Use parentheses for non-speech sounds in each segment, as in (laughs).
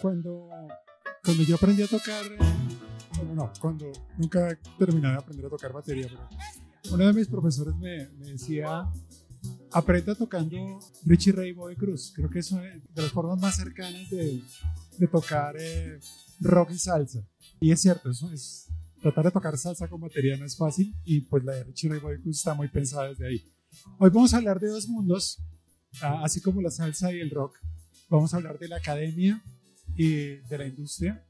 cuando, cuando yo aprendí a tocar, eh, bueno, no, cuando nunca terminé de aprender a tocar batería, pero uno de mis profesores me, me decía, aprenda tocando Richie Ray Bobby Cruz. Creo que es una de las formas más cercanas de, de tocar eh, rock y salsa. Y es cierto, eso es, tratar de tocar salsa con batería no es fácil y pues la de Richie Ray Bobby Cruz está muy pensada desde ahí. Hoy vamos a hablar de dos mundos, ah, así como la salsa y el rock. Vamos a hablar de la academia y de la industria,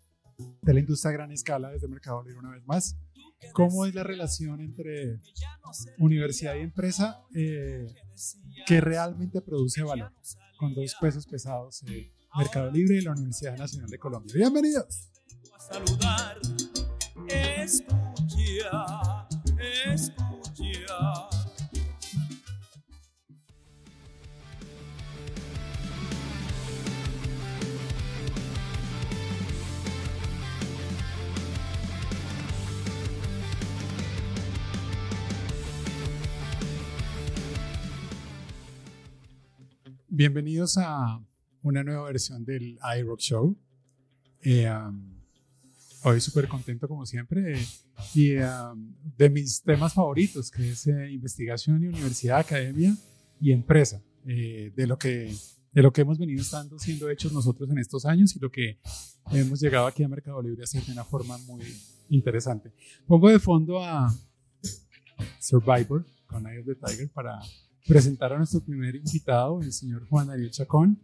de la industria a gran escala desde Mercado Libre una vez más. ¿Cómo es la relación entre universidad y empresa eh, que realmente produce valor? Con dos pesos pesados, eh, Mercado Libre y la Universidad Nacional de Colombia. Bienvenidos. Escucha, escucha. Bienvenidos a una nueva versión del iRock Show. Eh, um, hoy súper contento como siempre eh, y um, de mis temas favoritos, que es eh, investigación y universidad, academia y empresa, eh, de, lo que, de lo que hemos venido estando siendo hechos nosotros en estos años y lo que hemos llegado aquí a Mercado Libre a hacer de una forma muy interesante. Pongo de fondo a Survivor con Eye of the Tiger para presentar a nuestro primer invitado, el señor Juan Ariel Chacón.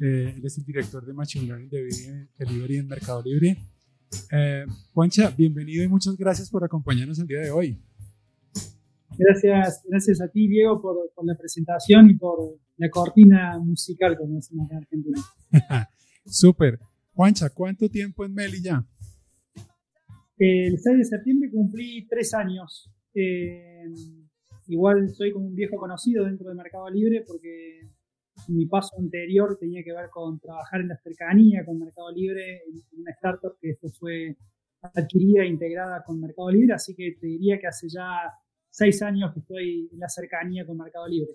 Eh, él es el director de Machine Learning de Delivery en Mercado Libre. Eh, Juancha, bienvenido y muchas gracias por acompañarnos el día de hoy. Gracias, gracias a ti, Diego, por, por la presentación y por la cortina musical, como decimos acá en Argentina. (laughs) Súper. Juancha, ¿cuánto tiempo en Meli ya? El 6 de septiembre cumplí tres años. Eh, igual soy como un viejo conocido dentro del Mercado Libre porque mi paso anterior tenía que ver con trabajar en la cercanía con Mercado Libre, en una startup que después fue adquirida e integrada con Mercado Libre, así que te diría que hace ya seis años que estoy en la cercanía con Mercado Libre.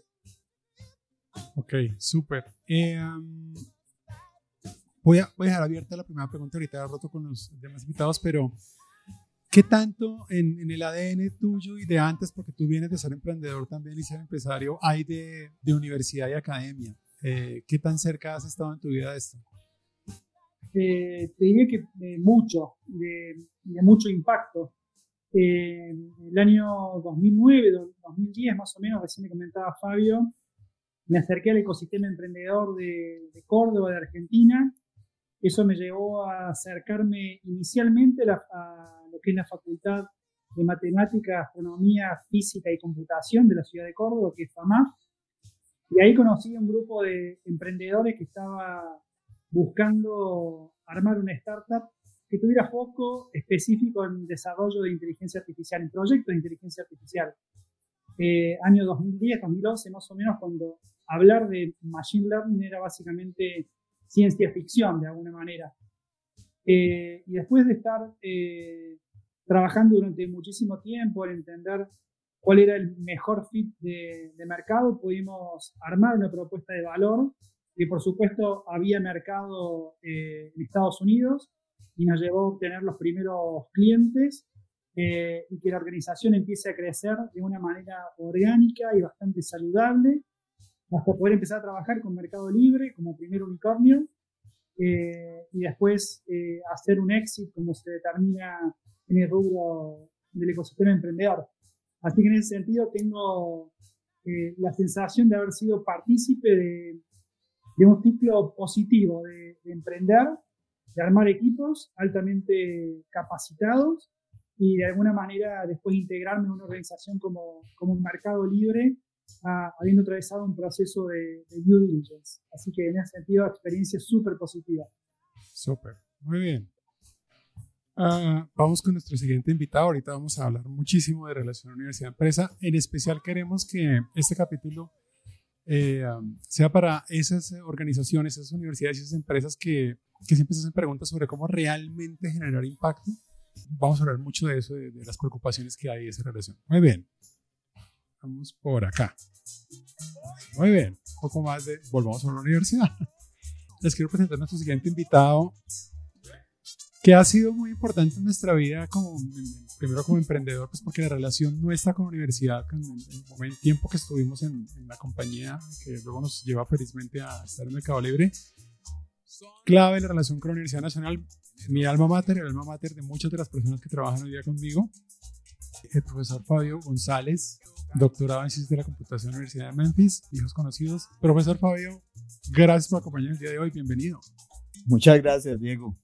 Ok, súper. Eh, um, voy, a, dejar abierta la primera pregunta, ahorita he roto con los demás invitados, pero ¿qué tanto en, en, el ADN tuyo y de antes, porque tú vienes de ser emprendedor también y ser empresario, hay de, universidad y academia? Eh, ¿Qué tan cerca has estado en tu vida de esto? Eh, te diría que de mucho, de, mucho impacto. Eh, el año 2009, 2010 más o menos, recién me comentaba Fabio, me acerqué al ecosistema emprendedor de, de Córdoba, de Argentina. Eso me llevó a acercarme inicialmente a, lo que es la Facultad de Matemática, Astronomía, Física y Computación de la ciudad de Córdoba, que es FAMAF. Y ahí conocí a un grupo de emprendedores que estaba buscando armar una startup que tuviera foco específico en desarrollo de inteligencia artificial, en proyectos de inteligencia artificial. Eh, año 2010, 2011, más o menos, cuando hablar de Machine Learning era básicamente ciencia ficción, de alguna manera. Eh, y después de estar eh, trabajando durante muchísimo tiempo en entender cuál era el mejor fit de, de, mercado, pudimos armar una propuesta de valor que por supuesto había mercado eh, en Estados Unidos y nos llevó a obtener los primeros clientes eh, y que la organización empiece a crecer de una manera orgánica y bastante saludable hasta poder empezar a trabajar con Mercado Libre como primer unicornio eh, y después eh, hacer un éxito como se determina en el rubro del ecosistema emprendedor. Así que en ese sentido tengo eh, la sensación de haber sido partícipe de, de un ciclo positivo de, de, emprender, de armar equipos altamente capacitados y de alguna manera después integrarme en una organización como, como un mercado libre a, habiendo atravesado un proceso de, de, due diligence. Así que en ese sentido, experiencia súper positiva. Súper, muy bien. Uh, vamos con nuestro siguiente invitado. Ahorita vamos a hablar muchísimo de relación universidad-empresa. En especial queremos que este capítulo eh, um, sea para esas organizaciones, esas universidades y esas empresas que, que siempre se hacen preguntas sobre cómo realmente generar impacto. Vamos a hablar mucho de eso, de, de las preocupaciones que hay de esa relación. Muy bien. Vamos por acá. Muy bien. Un poco más de. Volvamos a la universidad. les quiero presentar a nuestro siguiente invitado, que ha sido muy importante en nuestra vida, como, primero como emprendedor, pues porque la relación nuestra con la universidad, con el, el tiempo que estuvimos en, en, la compañía, que luego nos lleva felizmente a estar en Mercado Libre, clave la relación con la Universidad Nacional, mi alma mater, el alma mater de muchas de las personas que trabajan hoy día conmigo, el profesor Fabio González, doctorado en Ciencias de la Computación en la Universidad de Memphis, hijos conocidos. Profesor Fabio, gracias por acompañarnos el día de hoy, bienvenido. Muchas gracias, Diego.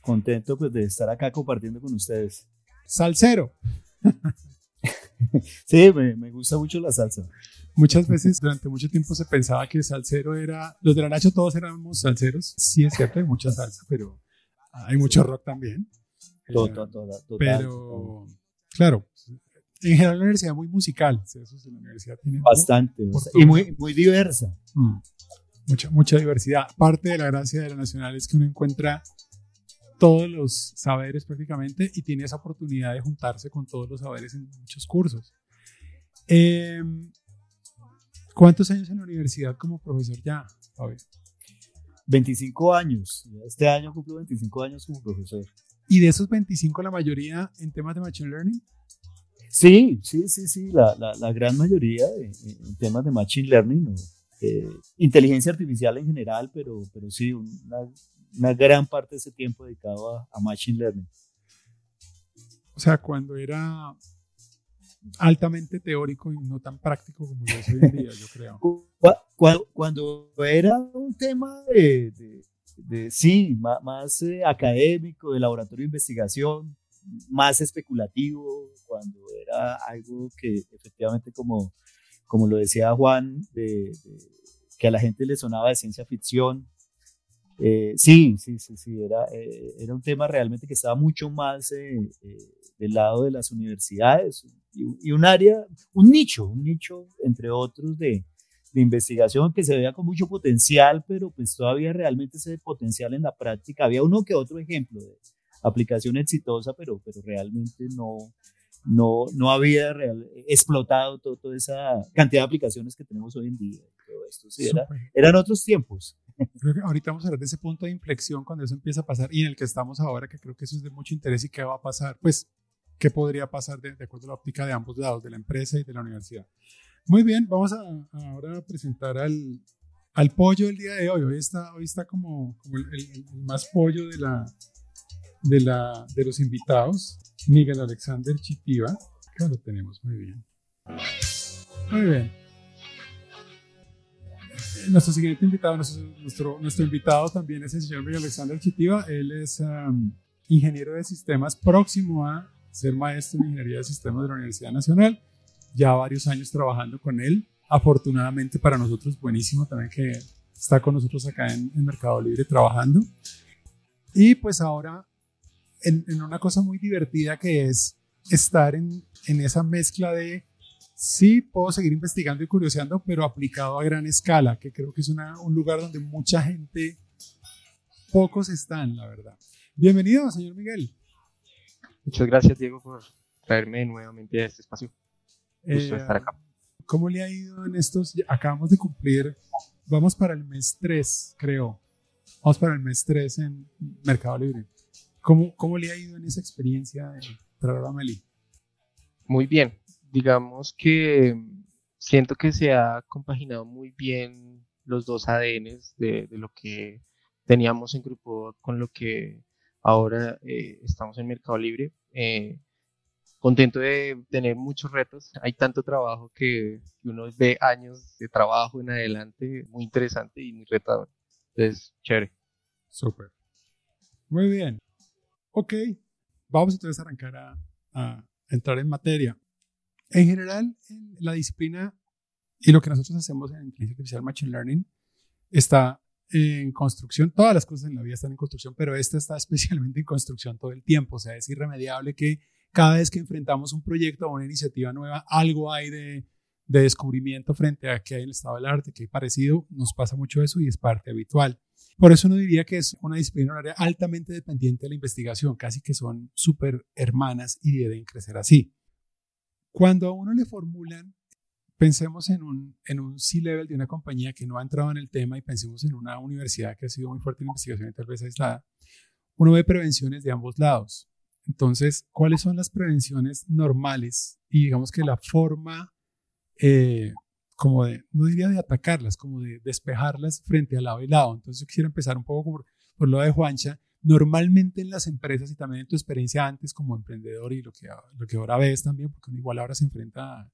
Contento pues de estar acá compartiendo con ustedes. Salsero. (laughs) sí, me, me, gusta mucho la salsa. Muchas veces durante mucho tiempo se pensaba que salsero era, los de la Nacho todos éramos salseros. Sí, es cierto, hay mucha salsa, pero hay mucho rock también. Total, total, total. Pero, claro, en general la universidad es muy musical. Eso sí, la universidad tiene Bastante. Y muy, muy diversa. Mm. Mucha, mucha diversidad. Parte de la gracia de la Nacional es que uno encuentra todos los saberes prácticamente y tiene esa oportunidad de juntarse con todos los saberes en muchos cursos. Eh, ¿Cuántos años en la universidad como profesor ya, Fabio? 25 años. Este año cumplo 25 años como profesor. ¿Y de esos 25 la mayoría en temas de Machine Learning? Sí, sí, sí, sí, la, la, la gran mayoría en, en, temas de Machine Learning, o, eh, inteligencia artificial en general, pero, pero sí, una, una gran parte de ese tiempo dedicado a, a Machine Learning. O sea, cuando era altamente teórico y no tan práctico como lo es hoy en día, yo creo. (laughs) Cuando, era un tema de, de, sí, más, más eh, académico, de laboratorio de investigación, más especulativo, cuando era algo que efectivamente, como, como lo decía Juan, de, que a la gente le sonaba de ciencia ficción, eh, sí, sí, sí, sí, era, eh, era un tema realmente que estaba mucho más eh, del lado de las universidades y, y, un área, un nicho, un nicho entre otros de, de, investigación que se veía con mucho potencial, pero pues todavía realmente ese potencial en la práctica. Había uno que otro ejemplo de aplicación exitosa, pero, pero realmente no, no, no había real, explotado todo, toda esa cantidad de aplicaciones que tenemos hoy en día. Todo esto, sí, era, eran otros tiempos. Creo que ahorita vamos a hablar de ese punto de inflexión cuando eso empieza a pasar y en el que estamos ahora, que creo que eso es de mucho interés y qué va a pasar, pues, qué podría pasar de, de acuerdo a la óptica de ambos lados, de la empresa y de la universidad. Muy bien, vamos a, a ahora a presentar al, al pollo del día de hoy. Hoy está, hoy está como, como el, el, el más pollo de, la, de, la, de los invitados, Miguel Alexander Chitiva, que lo tenemos muy bien. Muy bien nuestro siguiente invitado, nuestro, nuestro, nuestro, invitado también es el señor Miguel Alexander Chitiva. Él es um, ingeniero de sistemas, próximo a ser maestro en ingeniería de sistemas de la Universidad Nacional. Ya varios años trabajando con él. Afortunadamente para nosotros, buenísimo también que está con nosotros acá en, en Mercado Libre trabajando. Y pues ahora en, en, una cosa muy divertida que es estar en, en esa mezcla de sí puedo seguir investigando y curioseando, pero aplicado a gran escala, que creo que es una, un lugar donde mucha gente, pocos están, la verdad. Bienvenido, señor Miguel. Muchas gracias, Diego, por traerme nuevamente a este espacio. Gusto Eh, estar acá. ¿Cómo le ha ido en estos? Acabamos de cumplir, vamos para el mes 3, creo. Vamos para el mes 3 en Mercado Libre. ¿Cómo, cómo le ha ido en esa experiencia de traer a Meli? Muy bien, digamos que siento que se ha compaginado muy bien los dos ADNs de, lo que teníamos en grupo con lo que ahora eh, estamos en Mercado Libre. Eh, contento de tener muchos retos. Hay tanto trabajo que, uno ve años de trabajo en adelante, muy interesante y muy retador. Entonces, chévere. Súper. Muy bien. Ok, vamos entonces a arrancar a entrar en materia. En general, en la disciplina y lo que nosotros hacemos en inteligencia artificial machine learning está en construcción. Todas las cosas en la vida están en construcción, pero esta está (laughs) especialmente en construcción todo el tiempo. O sea, es irremediable que cada vez que enfrentamos un proyecto o una iniciativa nueva, algo hay de, de descubrimiento frente a qué hay en el estado del arte, qué hay parecido. Nos pasa mucho eso y es parte habitual. Por eso uno diría que es una disciplina horaria altamente dependiente de la investigación, casi que son súper hermanas y deben crecer así. Cuando a uno le formulan pensemos en un, en un C-level de una compañía que no ha entrado en el tema y pensemos en una universidad que ha sido muy fuerte en investigación y tal vez aislada, uno ve prevenciones de ambos lados. Entonces, ¿cuáles son las prevenciones normales? Y digamos que la forma, eh, como de, no diría de atacarlas, como de despejarlas frente al lado y lado. Entonces, yo quisiera empezar un poco por, por lo de Juancha. Normalmente en las empresas y también en tu experiencia antes como emprendedor y lo que, lo que ahora ves también, porque uno igual ahora se enfrenta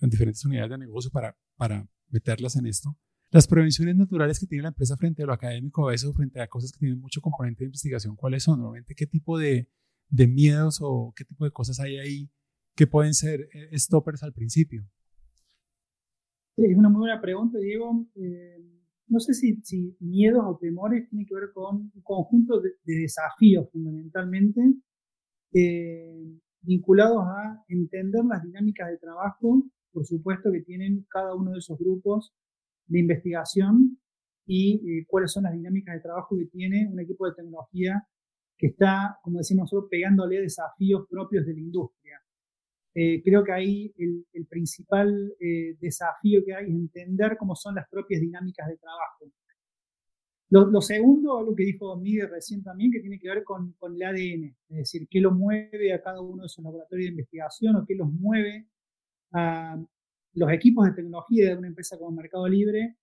en diferentes unidades de negocio para, para meterlas en esto. Las prevenciones naturales que tiene la empresa frente a lo académico a veces frente a cosas que tienen mucho componente de investigación, ¿cuáles son? Normalmente, ¿qué tipo de, de miedos o qué tipo de cosas hay ahí que pueden ser eh, stoppers al principio? Es una muy buena pregunta, Diego. Eh, no sé si, miedos o temores tienen que ver con un conjunto de, desafíos fundamentalmente eh, vinculados a entender las dinámicas de trabajo, por supuesto, que tienen cada uno de esos grupos de investigación y cuáles son las dinámicas de trabajo que tiene un equipo de tecnología que está, como decimos nosotros, pegándole desafíos propios de la industria. Eh, creo que ahí el, principal eh, desafío que hay es entender cómo son las propias dinámicas de trabajo. Lo, segundo, algo que dijo Miguel recién también, que tiene que ver con, con, el ADN, es decir, qué lo mueve a cada uno de esos laboratorios de investigación o qué los mueve a los equipos de tecnología de una empresa como Mercado Libre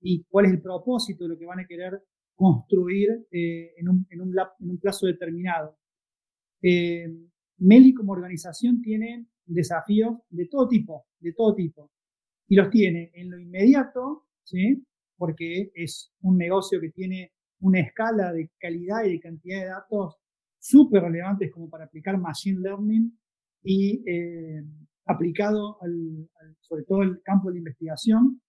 y cuál es el propósito de lo que van a querer construir eh, en, un, en, un, en, un, plazo determinado. Eh, Meli como organización tiene desafíos de todo tipo, de todo tipo. Y los tiene en lo inmediato, ¿sí? porque es un negocio que tiene una escala de calidad y de cantidad de datos súper relevantes como para aplicar Machine Learning y eh, aplicado al, sobre todo el campo de investigación.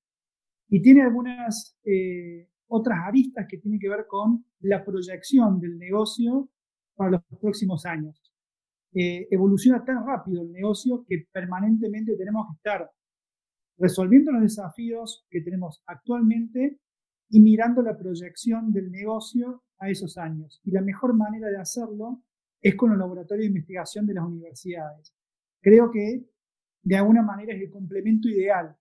Y tiene algunas eh, otras aristas que tienen que ver con la proyección del negocio para los próximos años. Eh, evoluciona tan rápido el negocio que permanentemente tenemos que estar resolviendo los desafíos que tenemos actualmente y mirando la proyección del negocio a esos años. Y la mejor manera de hacerlo es con el laboratorio de investigación de las universidades. Creo que de alguna manera es el complemento ideal.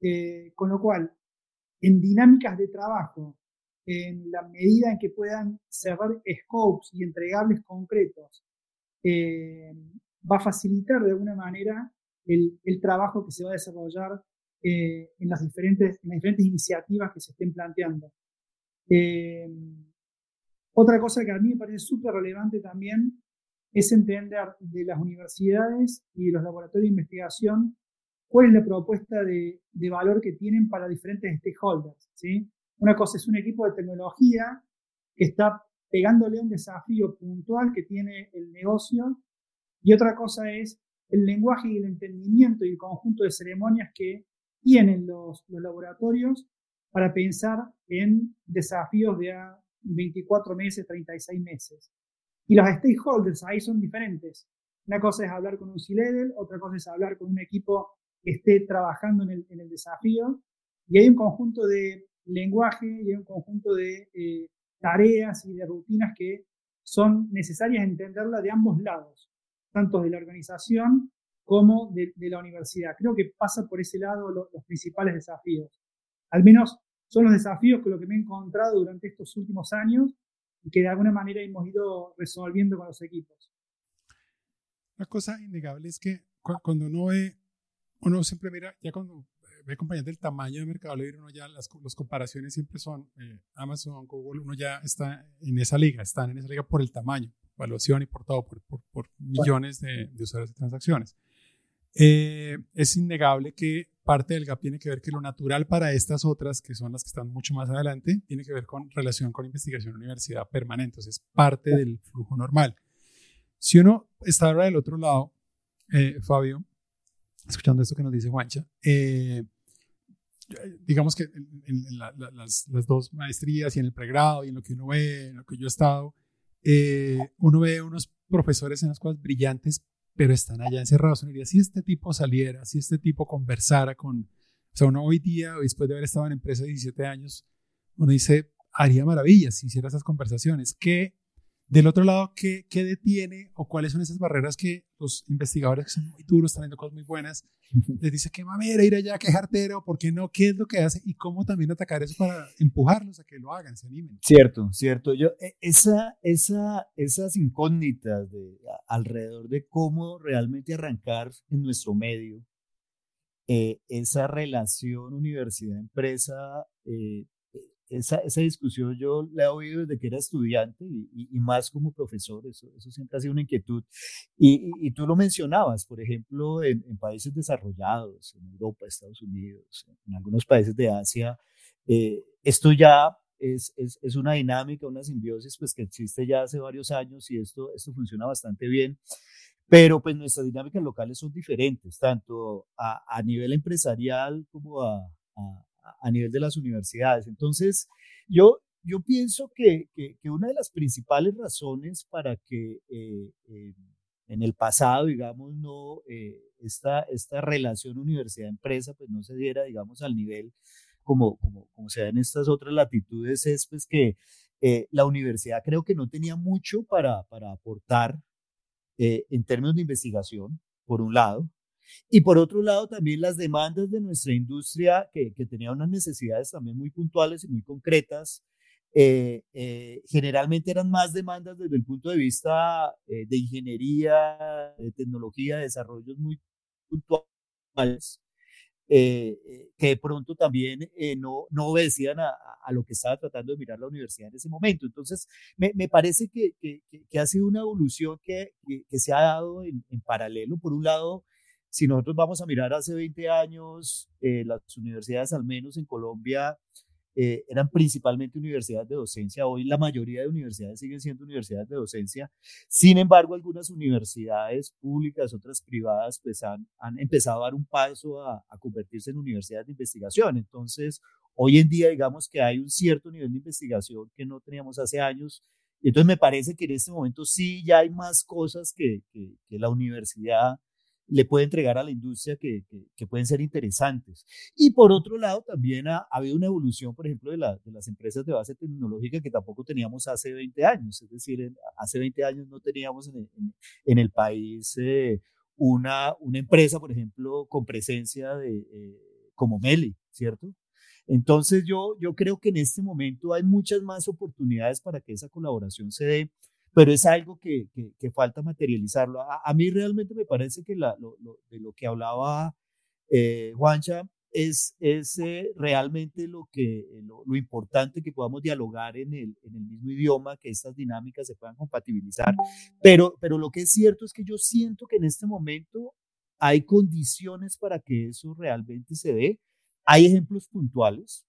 Eh, con lo cual, en dinámicas de trabajo, en la medida en que puedan cerrar scopes y entregables concretos, eh, va a facilitar de alguna manera el, trabajo que se va a desarrollar eh, en, las diferentes, en las diferentes iniciativas que se estén planteando. Eh, otra cosa que a mí me parece súper relevante también es entender de las universidades y de los laboratorios de investigación cuál es la propuesta de, valor que tienen para diferentes stakeholders. ¿sí? Una cosa es un equipo de tecnología que está pegándole un desafío puntual que tiene el negocio y otra cosa es el lenguaje y el entendimiento y el conjunto de ceremonias que tienen los, los laboratorios para pensar en desafíos de a 24 meses, 36 meses. Y los stakeholders ahí son diferentes. Una cosa es hablar con un C-Level, otra cosa es hablar con un equipo que esté trabajando en el, en el desafío. Y hay un conjunto de lenguaje y hay un conjunto de eh, tareas y de rutinas que son necesarias entenderla de ambos lados, tanto de la organización como de, la universidad. Creo que pasa por ese lado los principales desafíos. Al menos son los desafíos con los que me he encontrado durante estos últimos años y que de alguna manera hemos ido resolviendo con los equipos. Una cosa innegable es que cuando uno ve uno siempre mira, ya cuando ve compañías del tamaño de Mercado Libre, uno ya las, las comparaciones siempre son eh, Amazon, Google, uno ya está en esa liga, están en esa liga por el tamaño, evaluación y por todo, por, por, millones de, de, usuarios y transacciones. Eh, es innegable que parte del gap tiene que ver que lo natural para estas otras, que son las que están mucho más adelante, tiene que ver con relación con investigación universidad permanente, es parte del flujo normal. Si uno está ahora del otro lado, eh, Fabio, escuchando esto que nos dice Juancha, eh, digamos que en, las, dos maestrías y en el pregrado y en lo que uno ve, en lo que yo he estado, eh, uno ve unos profesores en las cosas brillantes, pero están allá encerrados. Uno diría, si este tipo saliera, si este tipo conversara con, o sea, uno hoy día, después de haber estado en empresa de 17 años, uno dice, haría maravillas si hiciera esas conversaciones. ¿Qué, Del otro lado, ¿qué, ¿qué, detiene o cuáles son esas barreras que los investigadores que son muy duros, están haciendo cosas muy buenas, les dice qué mamera ir allá, qué jartero, por qué no, qué es lo que hace y cómo también atacar eso para empujarlos a que lo hagan, se animen? Cierto, cierto. Yo, e, esa, esa, esas incógnitas de, alrededor de cómo realmente arrancar en nuestro medio, eh, esa relación universidad-empresa eh, esa, esa, discusión yo la he oído desde que era estudiante y, y, más como profesor, eso, eso, siempre ha sido una inquietud. Y, y tú lo mencionabas, por ejemplo, en, en, países desarrollados, en Europa, Estados Unidos, en algunos países de Asia, eh, esto ya es, es, es, una dinámica, una simbiosis pues que existe ya hace varios años y esto, esto funciona bastante bien. Pero pues nuestras dinámicas locales son diferentes, tanto a, a nivel empresarial como a, a, a nivel de las universidades. Entonces, yo, yo pienso que, que, una de las principales razones para que eh, eh, en el pasado, digamos, no, eh, esta, esta relación universidad-empresa, pues no se diera, digamos, al nivel como, como, como se da en estas otras latitudes, es pues que la universidad creo que no tenía mucho para, para aportar en términos de investigación, por un lado, y por otro lado, también las demandas de nuestra industria, que, que tenía unas necesidades también muy puntuales y muy concretas, eh, eh, generalmente eran más demandas desde el punto de vista eh, de ingeniería, de tecnología, de desarrollos muy puntuales, que de pronto también no, no obedecían a, a, lo que estaba tratando de mirar la universidad en ese momento. Entonces, me, me parece que, que, que, ha sido una evolución que, que se ha dado en, en paralelo. Por un lado, si nosotros vamos a mirar hace 20 años, eh, las universidades, al menos en Colombia, eh, eran principalmente universidades de docencia. Hoy la mayoría de universidades siguen siendo universidades de docencia. Sin embargo, algunas universidades públicas, otras privadas, pues han, han empezado a dar un paso a, a, convertirse en universidades de investigación. Entonces, hoy en día, digamos que hay un cierto nivel de investigación que no teníamos hace años. Entonces, me parece que en este momento sí ya hay más cosas que, que, que la universidad le puede entregar a la industria que, que, pueden ser interesantes. Y por otro lado, también ha, habido una evolución, por ejemplo, de, la, de, las empresas de base tecnológica que tampoco teníamos hace 20 años. Es decir, hace 20 años no teníamos en el, en, el país eh, una, una empresa, por ejemplo, con presencia de, eh, como Meli, ¿cierto? Entonces yo, yo creo que en este momento hay muchas más oportunidades para que esa colaboración se dé pero es algo que, que, falta materializarlo. A, mí realmente me parece que la, lo, de lo que hablaba eh, Juancha es, es eh, realmente lo, que, lo, lo, importante que podamos dialogar en el, en el mismo idioma, que estas dinámicas se puedan compatibilizar. Pero, pero lo que es cierto es que yo siento que en este momento hay condiciones para que eso realmente se dé. Hay ejemplos puntuales.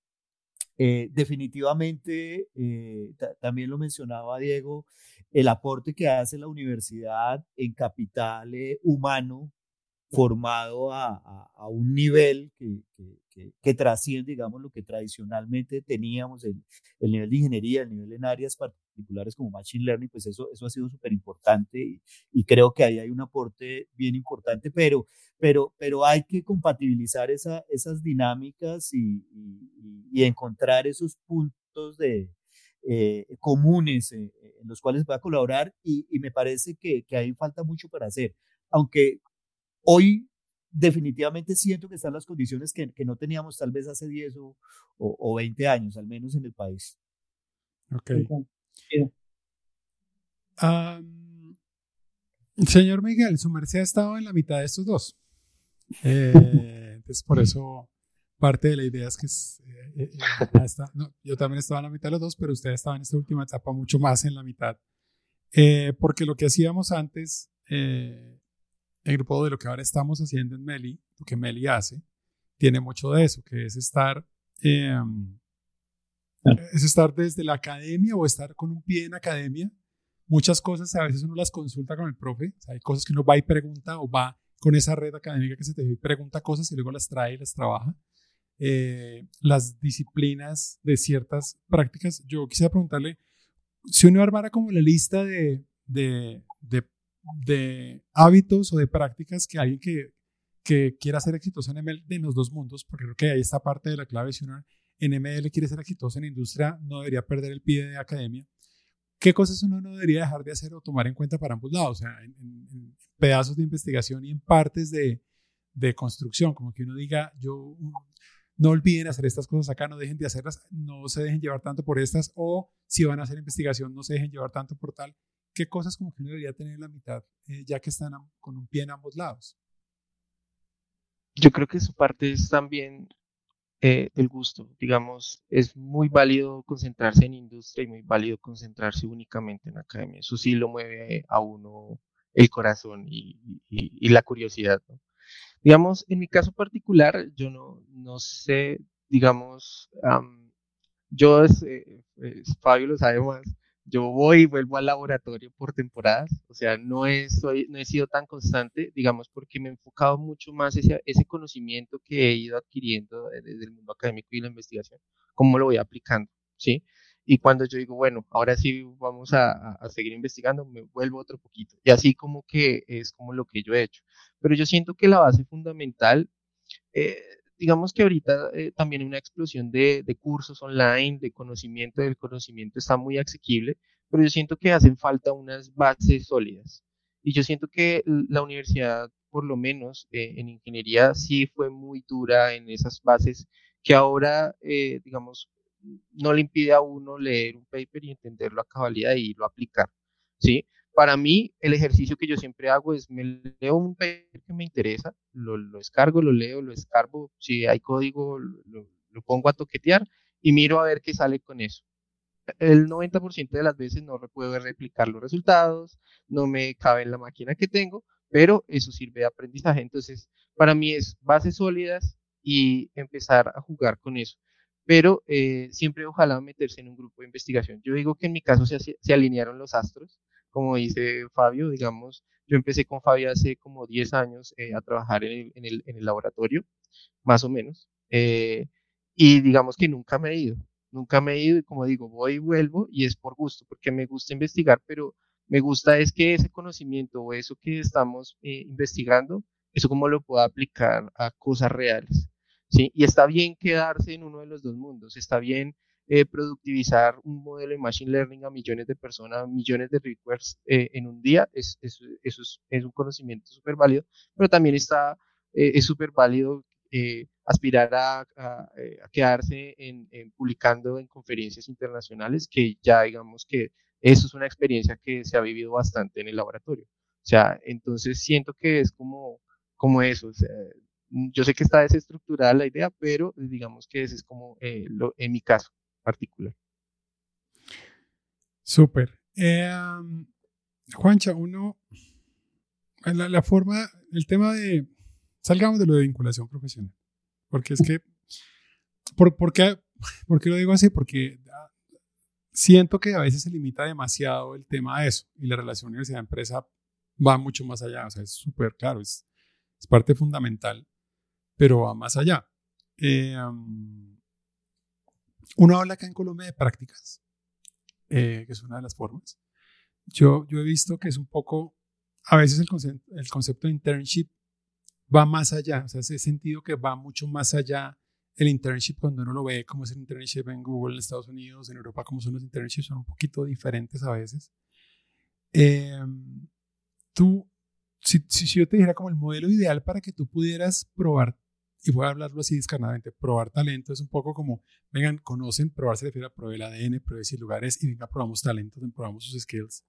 Eh, definitivamente, eh, también lo mencionaba Diego, el aporte que hace la universidad en capital eh, humano formado a, un nivel que, trasciende, digamos, lo que tradicionalmente teníamos, el, el, nivel de ingeniería, el nivel en áreas particulares como Machine Learning, pues eso, eso ha sido súper importante y, y, creo que ahí hay un aporte bien importante, pero, pero, pero hay que compatibilizar esa, esas dinámicas y, y, y encontrar esos puntos de, eh, comunes eh, en los cuales va a colaborar y, y me parece que, que, ahí falta mucho para hacer. Aunque hoy definitivamente siento que están las condiciones que, que no teníamos tal vez hace 10 o, o, o, 20 años, al menos en el país. Ok. Um, señor Miguel, su merced ha estado en la mitad de estos dos. Eh, entonces, por eso parte de la idea es que eh, eh, eh está, no, yo también estaba en la mitad de los dos, pero usted estaba en esta última etapa mucho más en la mitad. Eh, porque lo que hacíamos antes, eh, el grupo de lo que ahora estamos haciendo en Meli, lo que Meli hace, tiene mucho de eso, que es estar, em, es estar desde la academia o estar con un pie en academia. Muchas cosas a veces uno las consulta con el profe, hay cosas que uno va y pregunta o va con esa red académica que se te y pregunta cosas y luego las trae y las trabaja eh, las disciplinas de ciertas prácticas. Yo quisiera preguntarle, si uno armara como la lista de, de, de, de hábitos o de prácticas que alguien que, que quiera ser exitoso en ML de los dos mundos, porque creo que ahí está parte de la clave, si uno en ML quiere ser exitoso en industria, no debería perder el pie de academia. ¿qué cosas uno no debería dejar de hacer o tomar en cuenta para ambos lados? O sea, en, en- pedazos de investigación y en partes de, de construcción, como que uno diga, yo no olviden hacer estas cosas acá, no dejen de hacerlas, no se dejen llevar tanto por estas, o si van a hacer investigación, no se dejen llevar tanto por tal. ¿Qué cosas como que uno debería tener en la mitad, eh, ya que están con un pie en ambos lados? Yo creo que su parte es también eh, el gusto. Digamos, es muy válido concentrarse en industria y muy válido concentrarse únicamente en academia. Eso sí lo mueve a uno el corazón y, la curiosidad. Digamos, en mi caso particular, yo no, no sé, digamos, am, yo, es, eh, es- Fabio lo sabe más, yo voy y vuelvo al laboratorio por temporadas, o sea, no he, soy- no he sido tan constante, digamos, porque me he enfocado mucho más ese, ese conocimiento que he ido adquiriendo de- desde el mundo académico y la investigación, cómo lo voy aplicando, ¿sí? Y cuando yo digo, bueno, ahora sí vamos a- a seguir investigando, me vuelvo otro poquito. Y así como que es como lo que yo he hecho. Pero yo siento que la base fundamental eh, digamos que ahorita eh, también una explosión de, cursos online, de conocimiento, del conocimiento está muy asequible, pero yo siento que hacen falta unas bases sólidas. Y yo siento que la universidad, por lo menos eh, en ingeniería, sí fue muy dura en esas bases que ahora, eh, digamos, no le impide a uno leer un paper y entenderlo a cabalidad y lo aplicar, ¿sí? Para mí, el ejercicio que yo siempre hago es, me leo un paper que me interesa, lo, lo descargo, lo leo, lo escarbo, si hay código, lo, lo pongo a toquetear y miro a ver qué sale con eso. El 90% de las veces no puedo replicar los resultados, no me cabe en la máquina que tengo, pero eso sirve de aprendizaje. Entonces, para mí es bases sólidas y empezar a jugar con eso. Pero eh, siempre ojalá meterse en un grupo de investigación. Yo digo que en mi caso se, se alinearon los astros como dice Fabio, digamos, yo empecé con Fabio hace como 10 años eh, a trabajar en el, en, el, en el, laboratorio, más o menos, eh, y digamos que nunca me he ido, nunca me he ido y como digo, voy y vuelvo y es por gusto, porque me gusta investigar, pero me gusta es que ese conocimiento o eso que estamos eh, investigando, eso como lo puedo aplicar a cosas reales, ¿sí? Y está bien quedarse en uno de los dos mundos, está bien eh, productivizar un modelo de Machine Learning a millones de personas, millones de requests eh, en un día, es, es, eso es, es, un conocimiento súper válido, pero también está, eh, es súper válido eh, aspirar a, a, a quedarse en, en, publicando en conferencias internacionales, que ya digamos que eso es una experiencia que se ha vivido bastante en el laboratorio. O sea, entonces siento que es como, como eso. O sea, yo sé que está desestructurada la idea, pero digamos que ese es como eh, lo, en mi caso particular. Súper. Eh, Juancha, uno, la, forma, el tema de, salgamos de lo de vinculación profesional, porque es que, por, por, qué, ¿por qué lo digo así? Porque siento que a veces se limita demasiado el tema a eso y la relación universidad-empresa va mucho más allá, o sea, es súper claro, es, es, parte fundamental, pero va más allá. Um, uno habla acá en Colombia de prácticas, eh, que es una de las formas. Yo, yo he visto que es un poco, a veces el concepto, de internship va más allá, o sea, ese sentido que va mucho más allá el internship cuando uno lo ve como es el internship en Google en Estados Unidos, en Europa, como son los internships, son un poquito diferentes a veces. Eh, tú, si, si yo te dijera como el modelo ideal para que tú pudieras probar y voy a hablarlo así descarnadamente, probar talento es un poco como, vengan, conocen, probar se refiere a probar el ADN, pruebe si lugares y venga, probamos talentos, probamos sus skills.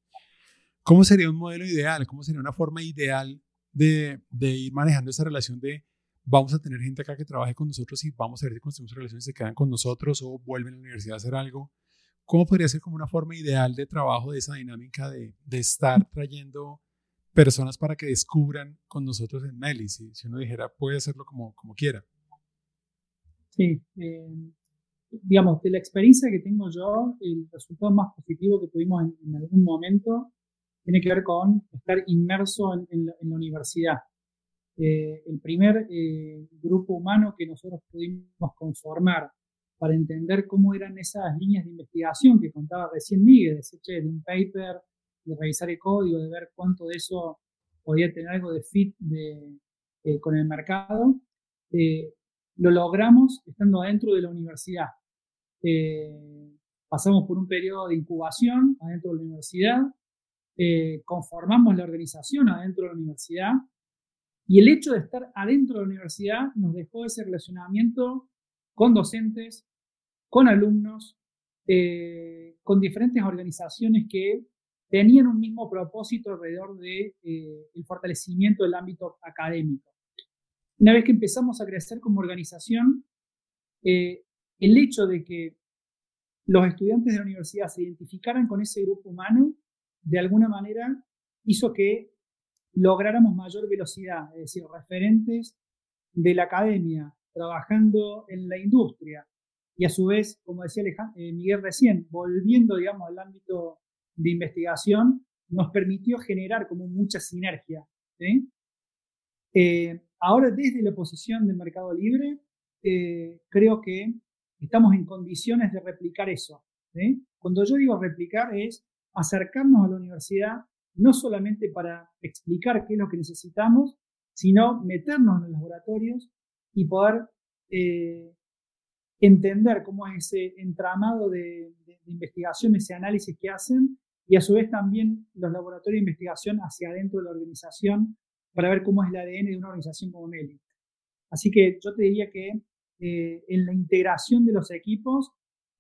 ¿Cómo sería un modelo ideal? ¿Cómo sería una forma ideal de, de, ir manejando esa relación de vamos a tener gente acá que trabaje con nosotros y vamos a ver si construimos relaciones y se quedan con nosotros o vuelven a la universidad a hacer algo? ¿Cómo podría ser como una forma ideal de trabajo de esa dinámica de, de estar trayendo personas para que descubran con nosotros en Meli. Si, si uno dijera, puede hacerlo como, como quiera. Sí, eh, digamos, de la experiencia que tengo yo, el resultado más positivo que tuvimos en, en algún momento tiene que ver con estar inmerso en, en, la, en la, universidad. Eh, el primer eh, grupo humano que nosotros pudimos conformar para entender cómo eran esas líneas de investigación que contaba recién Miguel, de un paper de revisar el código, de ver cuánto de eso podía tener algo de fit de, eh, con el mercado, eh, lo logramos estando adentro de la universidad. Eh, pasamos por un periodo de incubación adentro de la universidad, conformamos la organización adentro de la universidad y el hecho de estar adentro de la universidad nos dejó ese relacionamiento con docentes, con alumnos, con diferentes organizaciones que tenían un mismo propósito alrededor del de, el fortalecimiento del ámbito académico. Una vez que empezamos a crecer como organización, el hecho de que los estudiantes de la universidad se identificaran con ese grupo humano, de alguna manera hizo que lográramos mayor velocidad, es decir, referentes de la academia trabajando en la industria y a su vez, como decía eh, Miguel recién, volviendo, digamos, al ámbito de investigación, nos permitió generar como mucha sinergia. Eh, ahora, desde la posición del mercado libre, eh, creo que estamos en condiciones de replicar eso. Cuando yo digo replicar es acercarnos a la universidad no solamente para explicar qué es lo que necesitamos, sino meternos en los laboratorios y poder eh, entender cómo es ese entramado de, de, investigación, ese análisis que hacen, y a su vez también los laboratorios de investigación hacia adentro de la organización para ver cómo es el ADN de una organización como Meli. Así que yo te diría que eh, en la integración de los equipos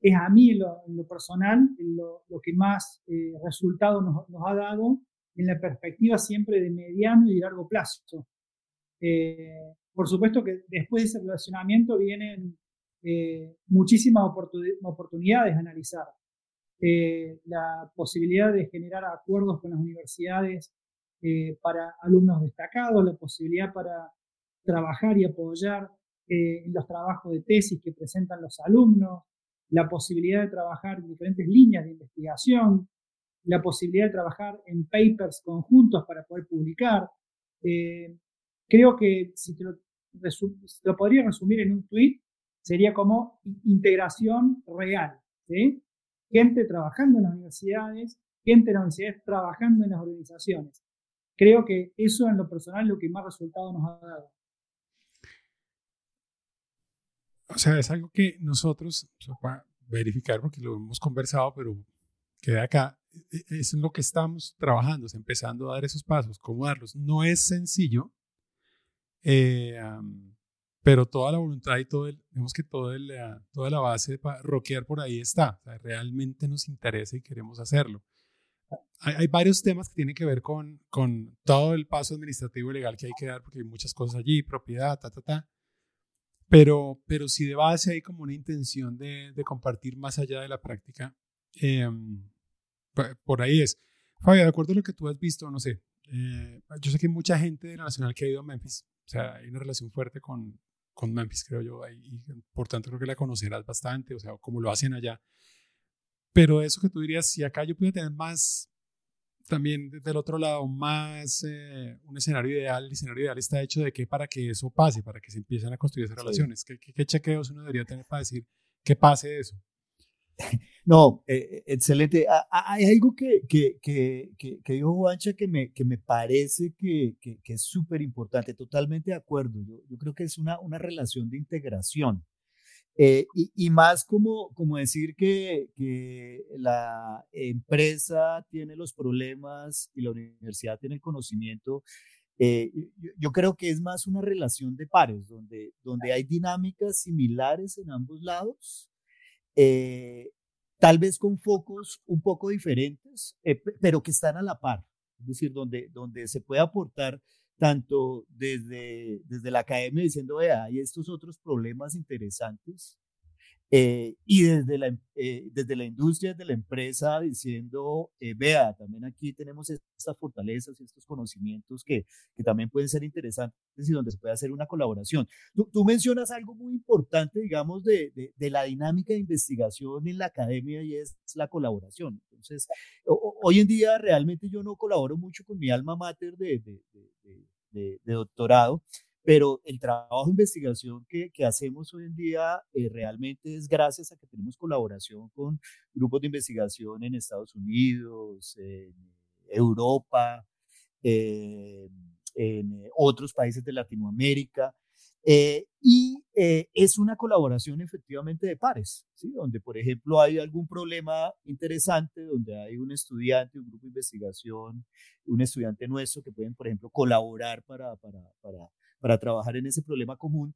es a mí en lo, personal lo, que más eh, resultado nos, ha dado en la perspectiva siempre de mediano y largo plazo. Eh, por supuesto que después de ese relacionamiento vienen eh, muchísimas oportunidades a analizar. La posibilidad de generar acuerdos con las universidades para alumnos destacados, la posibilidad para trabajar y apoyar en los trabajos de tesis que presentan los alumnos, la posibilidad de trabajar en diferentes líneas de investigación, la posibilidad de trabajar en papers conjuntos para poder publicar. Eh, creo que si te, lo, podría resumir en un tweet, sería como integración real. Gente trabajando en las universidades, gente de las universidades trabajando en las organizaciones. Creo que eso en lo personal es lo que más resultado nos ha dado. O sea, es algo que nosotros, para verificar porque lo hemos conversado, pero queda acá, e, e, es en lo que estamos trabajando, es empezando a dar esos pasos, cómo darlos. No es sencillo, eh, pero toda la voluntad y todo el, vemos que todo el, ah, toda la base para rockear por ahí está. O sea, realmente nos interesa y queremos hacerlo. Hay, hay, varios temas que tienen que ver con, con todo el paso administrativo y legal que hay que dar, porque hay muchas cosas allí, propiedad, ta, ta, ta. Pero, pero sí de base hay como una intención de, de compartir más allá de la práctica. Eh, por ahí es. Fabio, de acuerdo a lo que tú has visto, no sé, eh, yo sé que hay mucha gente de la Nacional que ha ido a Memphis. O sea, hay una relación fuerte con, con Memphis, creo yo, y por tanto creo que la conocerás bastante, o sea, como lo hacen allá. Pero eso que tú dirías, si acá yo pudiera tener más también del otro lado más eh, un escenario ideal. El escenario ideal está hecho de qué para que eso pase, para que se empiecen a construir esas relaciones. ¿Qué, ¿Qué, chequeos uno debería tener para decir que pase eso? No, eh, excelente. Hay algo que, que, que, que, dijo Juancha que me, que me parece que, es súper importante, totalmente de acuerdo. Yo, yo creo que es una, una relación de integración. Eh, y, más como, como decir que, que, la empresa tiene los problemas y la universidad tiene el conocimiento. Eh, yo, creo que es más una relación de pares, donde, donde hay dinámicas similares en ambos lados, eh, tal vez con focos un poco diferentes, pero que están a la par. Es decir, donde, donde se puede aportar tanto desde, desde la academia diciendo, vea, hay estos otros problemas interesantes, eh, y desde la, eh, desde la industria, desde la empresa, diciendo, eh, vea, también aquí tenemos estas fortalezas y estos conocimientos que, que, también pueden ser interesantes y donde se puede hacer una colaboración. Tú, tú mencionas algo muy importante, digamos, de, de, de, la dinámica de investigación en la academia y es la colaboración. Entonces, hoy en día realmente yo no colaboro mucho con mi alma mater de, de doctorado, pero el trabajo de investigación que, hacemos hoy en día eh, realmente es gracias a que tenemos colaboración con grupos de investigación en Estados Unidos, en Europa, eh, en otros países de Latinoamérica. Eh, y eh, es una colaboración efectivamente de pares, ¿sí? donde por ejemplo hay algún problema interesante, donde hay un estudiante, un grupo de investigación, un estudiante nuestro que pueden por ejemplo colaborar para, para trabajar en ese problema común.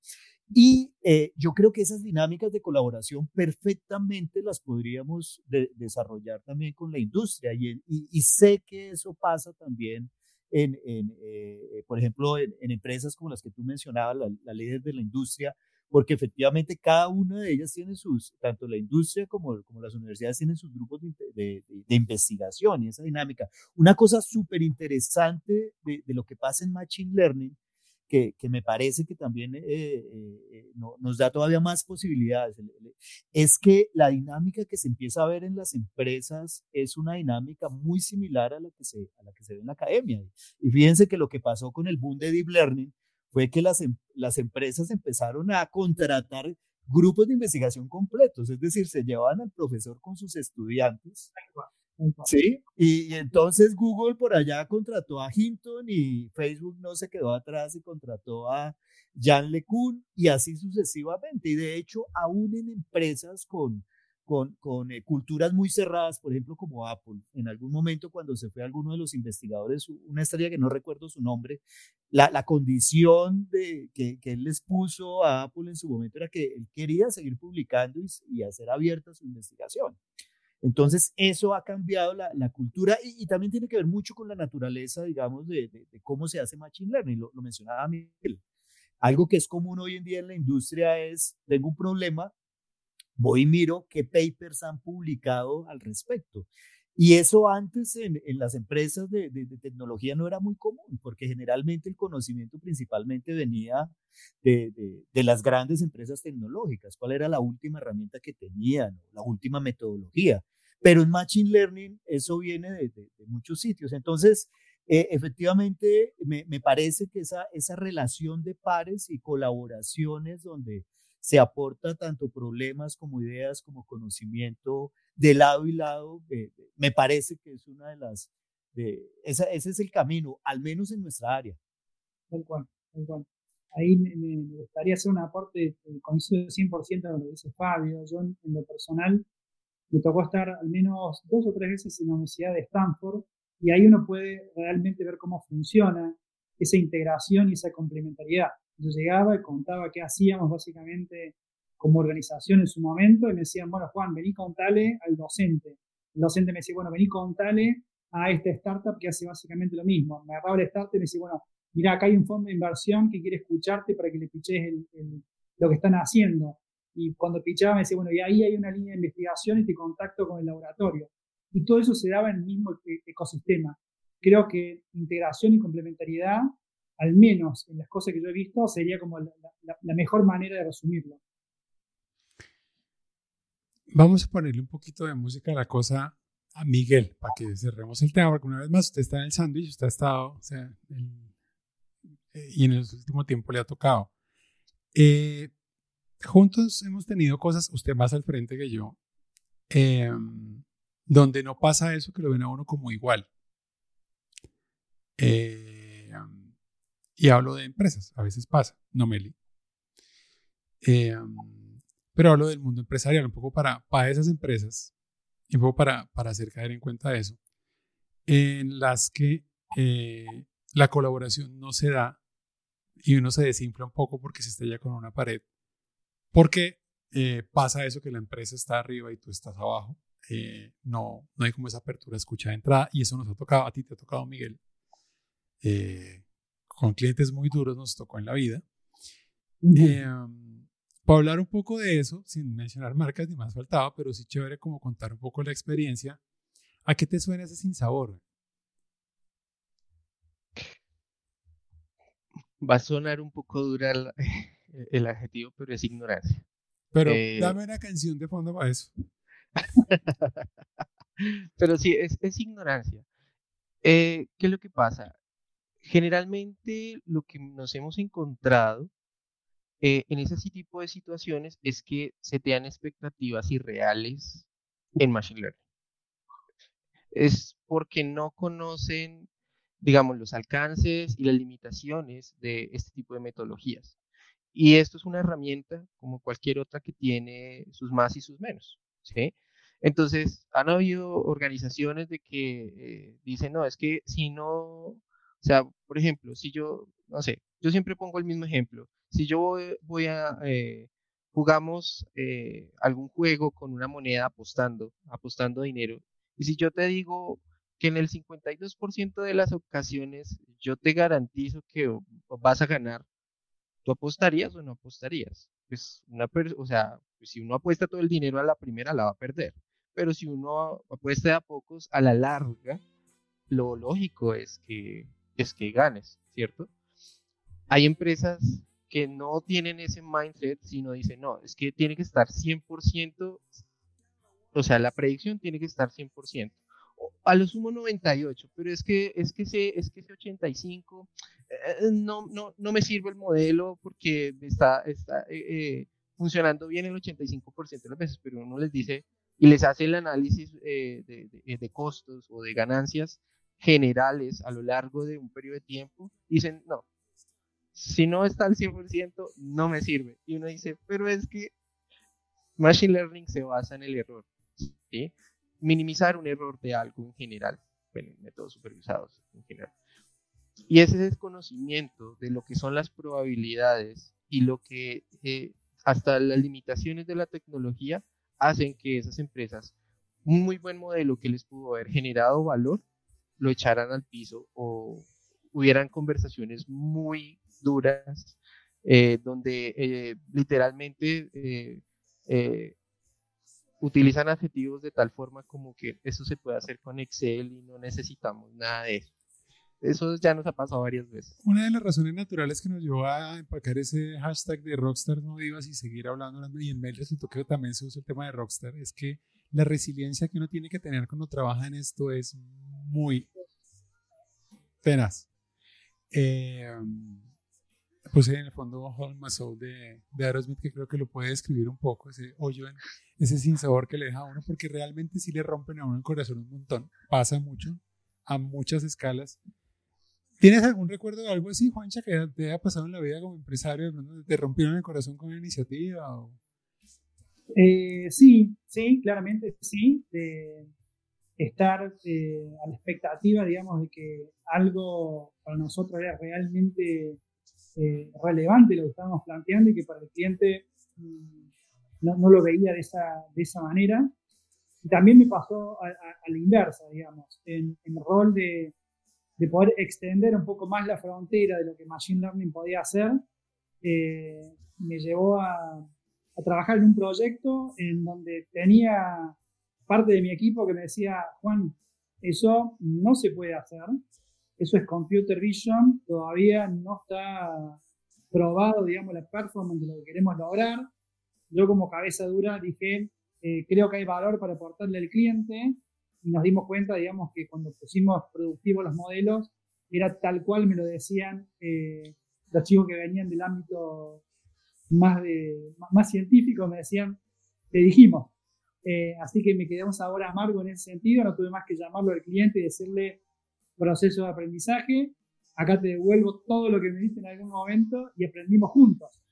Y eh, yo creo que esas dinámicas de colaboración perfectamente las podríamos desarrollar también con la industria y, sé que eso pasa también en, eh, por ejemplo, en, empresas como las que tú mencionabas, la, la de la industria, porque efectivamente cada una de ellas tiene sus, tanto la industria como, como las universidades tienen sus grupos de, de, investigación y esa dinámica. Una cosa súper interesante de, lo que pasa en Machine Learning, que, que me parece que también eh, eh, eh nos da todavía más posibilidades, es que la dinámica que se empieza a ver en las empresas es una dinámica muy similar a la que se, a la que se ve en la academia. Y fíjense que lo que pasó con el boom de Deep Learning, fue que las, em, las empresas empezaron a contratar grupos de investigación completos, es decir, se llevaban al profesor con sus estudiantes. Sí, y, entonces Google por allá contrató a Hinton y Facebook no se quedó atrás y contrató a Jan LeCun y así sucesivamente. Y de hecho, aún en empresas con, con, eh, culturas muy cerradas, por ejemplo, como Apple. En algún momento, cuando se fue alguno de los investigadores, una estrella que no recuerdo su nombre, la, la condición de, que, que, él les puso a Apple en su momento era que él quería seguir publicando y, hacer abierta su investigación. Entonces, eso ha cambiado la, cultura y, también tiene que ver mucho con la naturaleza, digamos, de, cómo se hace Machine Learning. Lo mencionaba Miguel. Algo que es común hoy en día en la industria es, tengo un problema, voy y miro qué papers han publicado al respecto. Y eso antes en, en las empresas de, de, tecnología no era muy común, porque generalmente el conocimiento principalmente venía de, de, las grandes empresas tecnológicas, cuál era la última herramienta que tenían, la última metodología. Pero en Machine Learning eso viene de, muchos sitios. Entonces, eh, efectivamente, me, me, parece que esa, esa relación de pares y colaboraciones donde se aporta tanto problemas como ideas, como conocimiento de lado y lado. Eh, me parece que es una de las, de, esa, ese es el camino, al menos en nuestra área. Tal cual, tal cual. Ahí me, gustaría hacer un aporte, eh, coincido 100% con lo que dice Fabio. Yo en, lo personal me tocó estar al menos dos o tres veces en la Universidad de Stanford y ahí uno puede realmente ver cómo funciona esa integración y esa complementariedad. Yo llegaba y contaba qué hacíamos básicamente como organización en su momento y me decían, bueno, Juan, vení contale al docente. El docente me decía, bueno, vení contale a esta startup que hace básicamente lo mismo. Me agarraba la startup y me decía, bueno, mira, acá hay un fondo de inversión que quiere escucharte para que le piches lo que están haciendo. Y cuando pichaba me decía, bueno, y ahí hay una línea de investigación y te contacto con el laboratorio. Y todo eso se daba en el mismo e-, ecosistema. Creo que integración y complementariedad al menos en las cosas que yo he visto, sería como la, mejor manera de resumirlo. Vamos a ponerle un poquito de música a la cosa a Miguel, para que cerremos el tema, porque una vez más usted está en el sándwich, usted ha estado, o sea, eh, y en el último tiempo le ha tocado. Eh, juntos hemos tenido cosas, usted más al frente que yo, em, donde no pasa eso que lo ven a uno como igual. Eh, y hablo de empresas, a veces pasa, no Meli. Eh, pero hablo del mundo empresarial, un poco para, para esas empresas, y un poco para, para hacer caer en cuenta eso, en las que eh, la colaboración no se da y uno se desinfla un poco porque se estrella con una pared, porque eh, pasa eso que la empresa está arriba y tú estás abajo. no, no hay como esa apertura escucha de entrada y eso nos ha tocado, a ti te ha tocado Miguel, con clientes muy duros nos tocó en la vida. Eh, para hablar un poco de eso, sin mencionar marcas ni más faltaba, pero sí chévere como contar un poco la experiencia. ¿A qué te suena ese sinsabor? Va a sonar un poco dura el, adjetivo, pero es ignorancia. Pero eh, dame una canción de fondo para eso. (laughs) pero sí, es, es ignorancia. Eh, ¿Qué es lo que pasa? Generalmente lo que nos hemos encontrado eh, en ese tipo de situaciones es que se te dan expectativas irreales en Machine Learning. Es porque no conocen, digamos, los alcances y las limitaciones de este tipo de metodologías. Y esto es una herramienta como cualquier otra que tiene sus más y sus menos. ¿sí? Entonces, han habido organizaciones de que eh, dicen, no, es que si no, o sea, por ejemplo, si yo, no sé, yo siempre pongo el mismo ejemplo. Si yo voy, voy a, eh, jugamos eh, algún juego con una moneda apostando, apostando dinero, y si yo te digo que en el 52% de las ocasiones yo te garantizo que vas a ganar, ¿tú apostarías o no apostarías? Pues una o sea, pues si uno apuesta todo el dinero a la primera, la va a perder. Pero si uno apuesta a pocos, a la larga, lo lógico es que, es que ganes, ¿cierto? Hay empresas que no tienen ese mindset, sino dicen, no, es que tiene que estar 100%, o sea, la predicción tiene que estar 100% a lo sumo 98, pero es que, es que, ese, es que ese 85 eh, no, no, no me sirve el modelo porque está, está eh, eh, funcionando bien el 85% de las veces, pero uno les dice y les hace el análisis de, de, costos o de ganancias generales a lo largo de un periodo de tiempo, dicen, no, si no está al 100%, no me sirve. Y uno dice, pero es que Machine Learning se basa en el error. ¿sí? minimizar un error de algo en general, bueno, métodos supervisados en general. Y ese desconocimiento de lo que son las probabilidades y lo que eh, hasta las limitaciones de la tecnología hacen que esas empresas, un muy buen modelo que les pudo haber generado valor, lo echaran al piso o hubieran conversaciones muy duras eh, donde eh, literalmente utilizan adjetivos de tal forma como que eso se puede hacer con Excel y no necesitamos nada de eso. Eso ya nos ha pasado varias veces. Una de las razones naturales que nos llevó a empacar ese hashtag de Rockstar no vivas y seguir hablando, y en mail resultó que también se usa el tema de Rockstar, es que la resiliencia que uno tiene que tener cuando trabaja en esto es muy tenaz. Eh, puse en el fondo Hold My de, de Aerosmith, que creo que lo puede describir un poco, ese hoyo, en, ese sinsabor que le deja a uno, porque realmente sí le rompen a uno el corazón un montón. Pasa mucho, a muchas escalas. ¿Tienes algún recuerdo de algo así, Juancha, que te haya pasado en la vida como empresario? ¿Te rompieron el corazón con una iniciativa? Eh, sí, sí, claramente sí. De estar eh, a la expectativa, digamos, de que algo para nosotros era realmente eh, relevante lo que estábamos planteando y que para el cliente mm, no, no, lo veía de esa, de esa manera. Y también me pasó a, la inversa, digamos, en, el rol de, de, poder extender un poco más la frontera de lo que Machine Learning podía hacer, eh, me llevó a, a trabajar en un proyecto en donde tenía parte de mi equipo que me decía, Juan, eso no se puede hacer, eso es computer vision, todavía no está probado, digamos, la performance de lo que queremos lograr. Yo como cabeza dura dije, eh, creo que hay valor para aportarle al cliente y nos dimos cuenta, digamos, que cuando pusimos productivos los modelos, era tal cual me lo decían eh, los chicos que venían del ámbito más, de, más científico, me decían, te dijimos. Eh, así que me quedé un sabor amargo en ese sentido, no tuve más que llamarlo al cliente y decirle, proceso de aprendizaje, acá te devuelvo todo lo que me diste en algún momento y aprendimos juntos.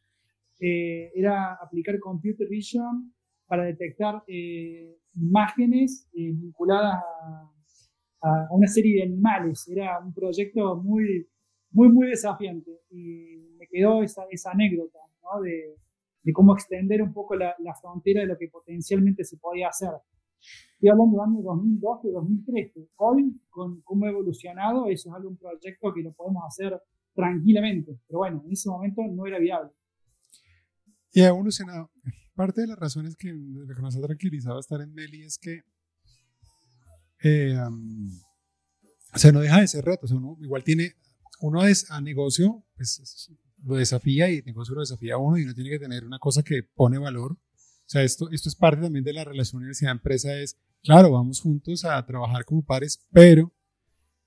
Eh, era aplicar computer vision para detectar eh, imágenes vinculadas a, una serie de animales. Era un proyecto muy, muy, muy desafiante y me quedó esa, esa anécdota de, cómo extender un poco la, la frontera de lo que potencialmente se podía hacer. Estoy hablando del año 2012, 2013. Hoy, con cómo ha evolucionado, eso es algo, un proyecto que lo podemos hacer tranquilamente. Pero bueno, en ese momento no era viable. Y ha evolucionado. Parte de las razones que, que nos ha tranquilizado estar en Meli es que eh, o sea, no deja de ser reto. O sea, uno igual tiene, uno es a negocio, pues lo desafía y el negocio lo desafía a uno y uno tiene que tener una cosa que pone valor o sea, esto, esto es parte también de la relación universidad-empresa, es, claro, vamos juntos a trabajar como pares, pero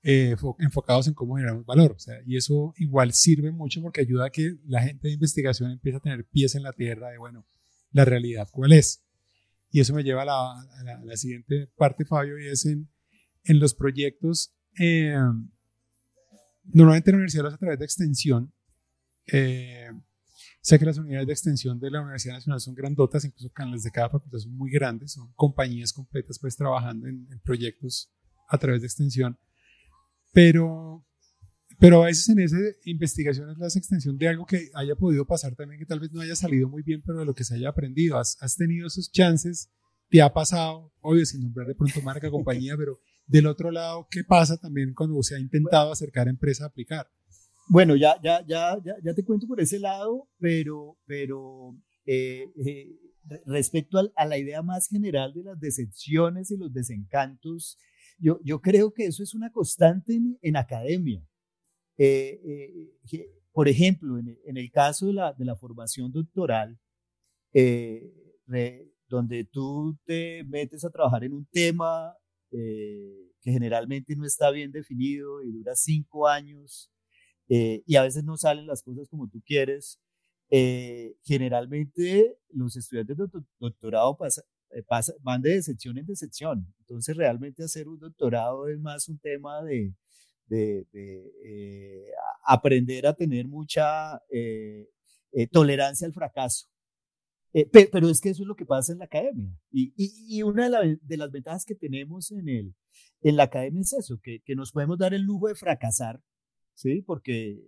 eh, enfocados en cómo generamos valor. O sea, y eso igual sirve mucho porque ayuda a que la gente de investigación empiece a tener pies en la tierra de, bueno, la realidad cuál es. Y eso me lleva a la, la, siguiente parte, Fabio, y es en, en los proyectos, eh, normalmente en la universidad lo hace a través de extensión. Eh, Sé que las unidades de extensión de la Universidad Nacional son grandotas, incluso las de cada facultad son muy grandes, son compañías completas pues trabajando en, proyectos a través de extensión. Pero, pero a veces en esa investigación es la extensión de algo que haya podido pasar también, que tal vez no haya salido muy bien, pero de lo que se haya aprendido. Has, has tenido esos chances, te ha pasado, obvio, sin nombrar de pronto marca, compañía, (laughs) pero del otro lado, ¿qué pasa también cuando se ha intentado acercar a empresa a aplicar? Bueno, ya, ya, ya, ya, ya te cuento por ese lado, pero, pero eh, eh, respecto a, a, la idea más general de las decepciones y los desencantos, yo, yo creo que eso es una constante en, en academia. Eh, por ejemplo, en, en, el caso de la, de la formación doctoral, re, donde tú te metes a trabajar en un tema eh, que generalmente no está bien definido y dura cinco años eh, y a veces no salen las cosas como tú quieres. Eh, generalmente los estudiantes de doctorado pasa, pasa, van de decepción en decepción. Entonces realmente hacer un doctorado es más un tema de, de, de aprender a tener mucha tolerancia al fracaso. Eh, pero, pero, es que eso es lo que pasa en la academia. Y, y, y una de, la, de, las ventajas que tenemos en, el, en la academia es eso, que, que nos podemos dar el lujo de fracasar, ¿sí? Porque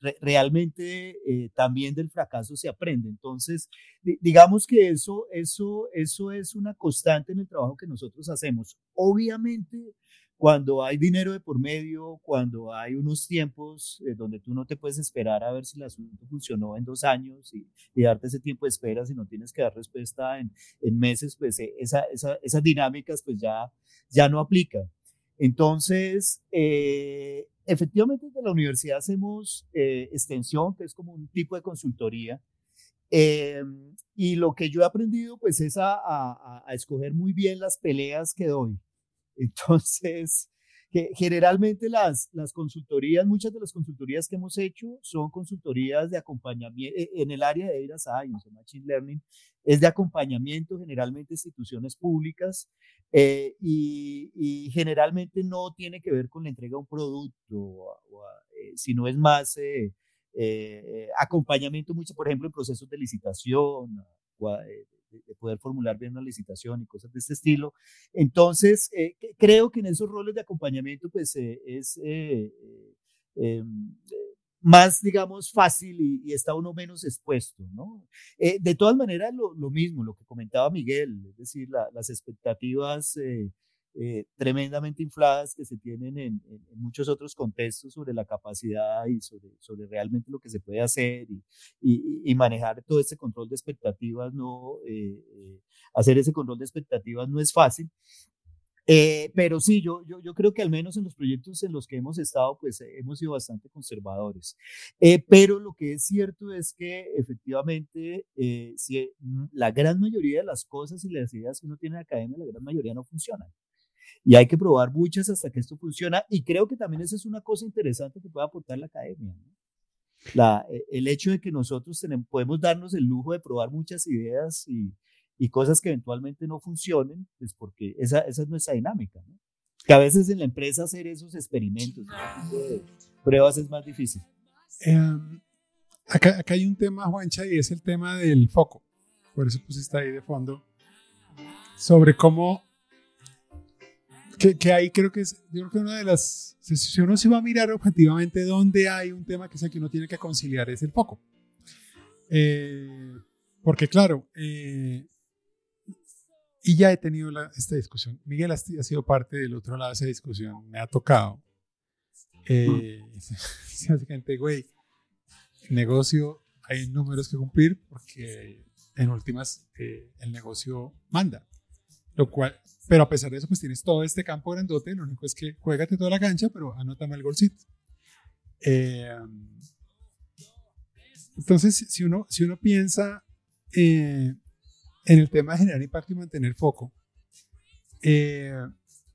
re, realmente eh, también del fracaso se aprende. Entonces, digamos que eso, eso, eso es una constante en el trabajo que nosotros hacemos. Obviamente, cuando hay dinero de por medio, cuando hay unos tiempos eh, donde tú no te puedes esperar a ver si el asunto funcionó en dos años y, y darte ese tiempo de espera si no tienes que dar respuesta en, en meses, pues eh, esa, esa, esas dinámicas pues ya, ya no aplican. Entonces, eh, efectivamente desde la universidad hacemos eh, extensión, que es como un tipo de consultoría. Em, y lo que yo he aprendido pues es a, a, a escoger muy bien las peleas que doy. Entonces, (laughs) generalmente las, las consultorías, muchas de las consultorías que hemos hecho son consultorías de acompañamiento e, en el área de Data Science o Machine Learning, es de acompañamiento generalmente instituciones públicas eh, y, generalmente no tiene que ver con la entrega de un producto, o, eh, sino es más eh, eh, acompañamiento mucho, por ejemplo, en procesos de licitación, o, de poder formular bien una licitación y cosas de este estilo. Entonces, eh, creo que en esos roles de acompañamiento, pues eh, es eh, em, más, digamos, fácil y, y, está uno menos expuesto, ¿no? de todas maneras, lo, lo, mismo, lo que comentaba Miguel, es decir, la, las expectativas eh, tremendamente infladas que se tienen en, muchos otros contextos sobre la capacidad y sobre, realmente lo que se puede hacer y, manejar todo este control de expectativas, no, eh, eh, hacer ese control de expectativas no es fácil. Pero sí, yo, yo, yo, creo que al menos en los proyectos en los que hemos estado, pues hemos sido bastante conservadores. Pero lo que es cierto es que efectivamente, si la gran mayoría de las cosas y las ideas que uno tiene en la academia, la gran mayoría no funcionan y hay que probar muchas hasta que esto funciona. Y creo que también esa es una cosa interesante que puede aportar la academia. ¿no? La, e, el hecho de que nosotros tenemos, podemos darnos el lujo de probar muchas ideas y, y cosas que eventualmente no funcionen, pues porque esa, esa es nuestra dinámica. ¿no? Que a veces en la empresa hacer esos experimentos, de pruebas es más difícil. Eh, acá, acá hay un tema, Juancha, y es el tema del foco. Por eso pusiste ahí de fondo. Sobre cómo que, que, ahí creo que es, yo creo que una de las, si uno se va a mirar objetivamente dónde hay un tema que es el que uno tiene que conciliar es el foco. Eh, porque claro, eh, y ya he tenido la, esta discusión, Miguel ha, ha, sido parte del otro lado de esa discusión, me ha tocado. Eh, (laughs) básicamente, güey, negocio, hay números que cumplir porque en últimas eh, el negocio manda. Lo cual, pero a pesar de eso, pues tienes todo este campo grandote. Lo único es que juégate toda la cancha, pero anótame el golcito. Eh, entonces, si uno, si uno piensa eh, en el tema de generar impacto y mantener foco, eh,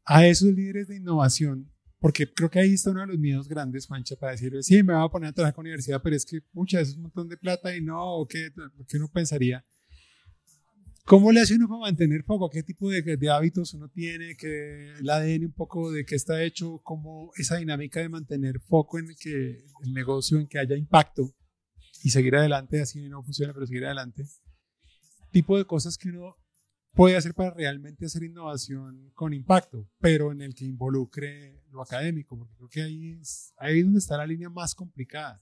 a esos líderes de innovación, porque creo que ahí está uno de los miedos grandes, Juancha, para decir, sí, me voy a poner a trabajar con la universidad, pero es que muchas es un montón de plata y no, ¿qué, qué uno pensaría? ¿Cómo le hace uno para mantener foco? ¿Qué tipo de, de, hábitos uno tiene? Que el ADN un poco de qué está hecho, cómo esa dinámica de mantener foco en que el negocio, en que haya impacto, y seguir adelante, así no funciona, pero seguir adelante. Tipo de cosas que uno puede hacer para realmente hacer innovación con impacto, pero en el que involucre lo académico, porque creo que ahí es ahí es donde está la línea más complicada.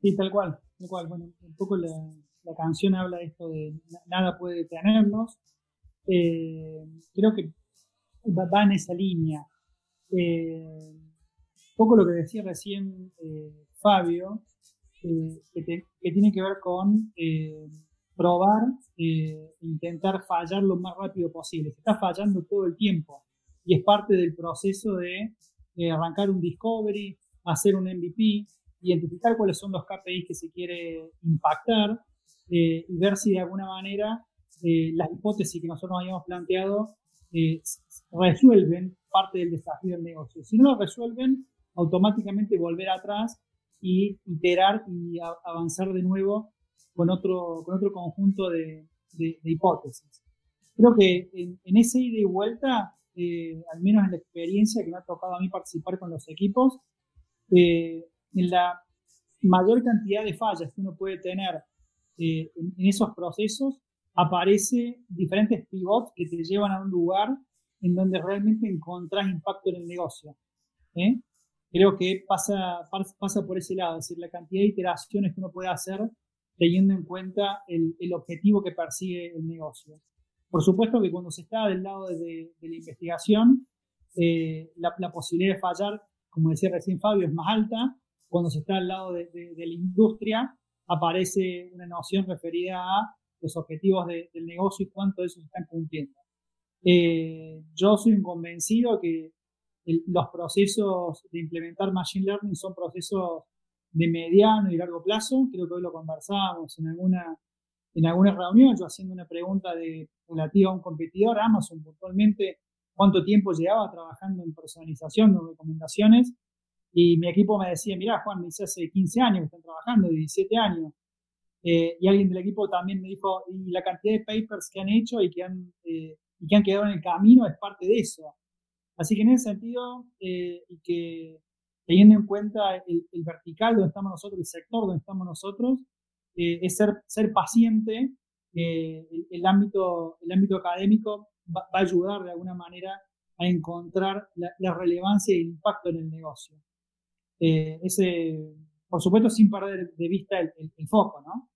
Sí, tal cual, tal cual. Bueno, un poco la, la canción habla de esto de na- nada puede detenernos. Eh, creo que va, en esa línea. Eh, un poco lo que decía recién eh, Fabio, eh, que, tiene que ver con eh, probar, eh, intentar fallar lo más rápido posible. Se está fallando todo el tiempo y es parte del proceso de eh, arrancar un discovery, hacer un MVP, identificar cuáles son los KPIs que se quiere impactar eh, y ver si de alguna manera eh, las hipótesis que nosotros habíamos planteado eh, resuelven parte del desafío del negocio. Si no lo resuelven, automáticamente volver atrás y iterar y a- avanzar de nuevo con otro, con otro conjunto de, de- de hipótesis. Creo que en, en ese ida y vuelta, eh, al menos en la experiencia que me ha tocado a mí participar con los equipos, eh, en la mayor cantidad de fallas que uno puede tener eh, en, en esos procesos, aparece diferentes pivots que te llevan a un lugar en donde realmente encontrás impacto en el negocio. ¿eh? Creo que pasa, pas- pasa por ese lado, es decir, la cantidad de iteraciones que uno puede hacer teniendo en cuenta el, el objetivo que persigue el negocio. Por supuesto que cuando se está del lado de, de la investigación, eh, la, la posibilidad de fallar, como decía recién Fabio, es más alta. Cuando se está al lado de, de- de la industria, aparece una noción referida a los objetivos de- del negocio y cuánto de eso se están cumpliendo. Eh, yo soy un convencido que el- los procesos de implementar Machine Learning son procesos de mediano y largo plazo. Creo que hoy lo conversábamos en alguna, en alguna reunión, yo haciendo una pregunta de, relativa a un competidor, Amazon puntualmente, cuánto tiempo llevaba trabajando en personalización de recomendaciones. Y mi equipo me decía, mirá, Juan, me dice hace 15 años que están trabajando, 17 años. Eh, y alguien del equipo también me dijo, y la cantidad de papers que han hecho y que han, eh, y que han quedado en el camino es parte de eso. Así que en ese sentido, eh, y que teniendo en cuenta el, el vertical donde estamos nosotros, el sector donde estamos nosotros, eh, es ser, ser paciente. eh, el, el ámbito, el ámbito académico va, va a ayudar de alguna manera a encontrar la, la relevancia y el impacto en el negocio. Eh, ese, por supuesto, sin perder de vista el, el- el foco, ¿no?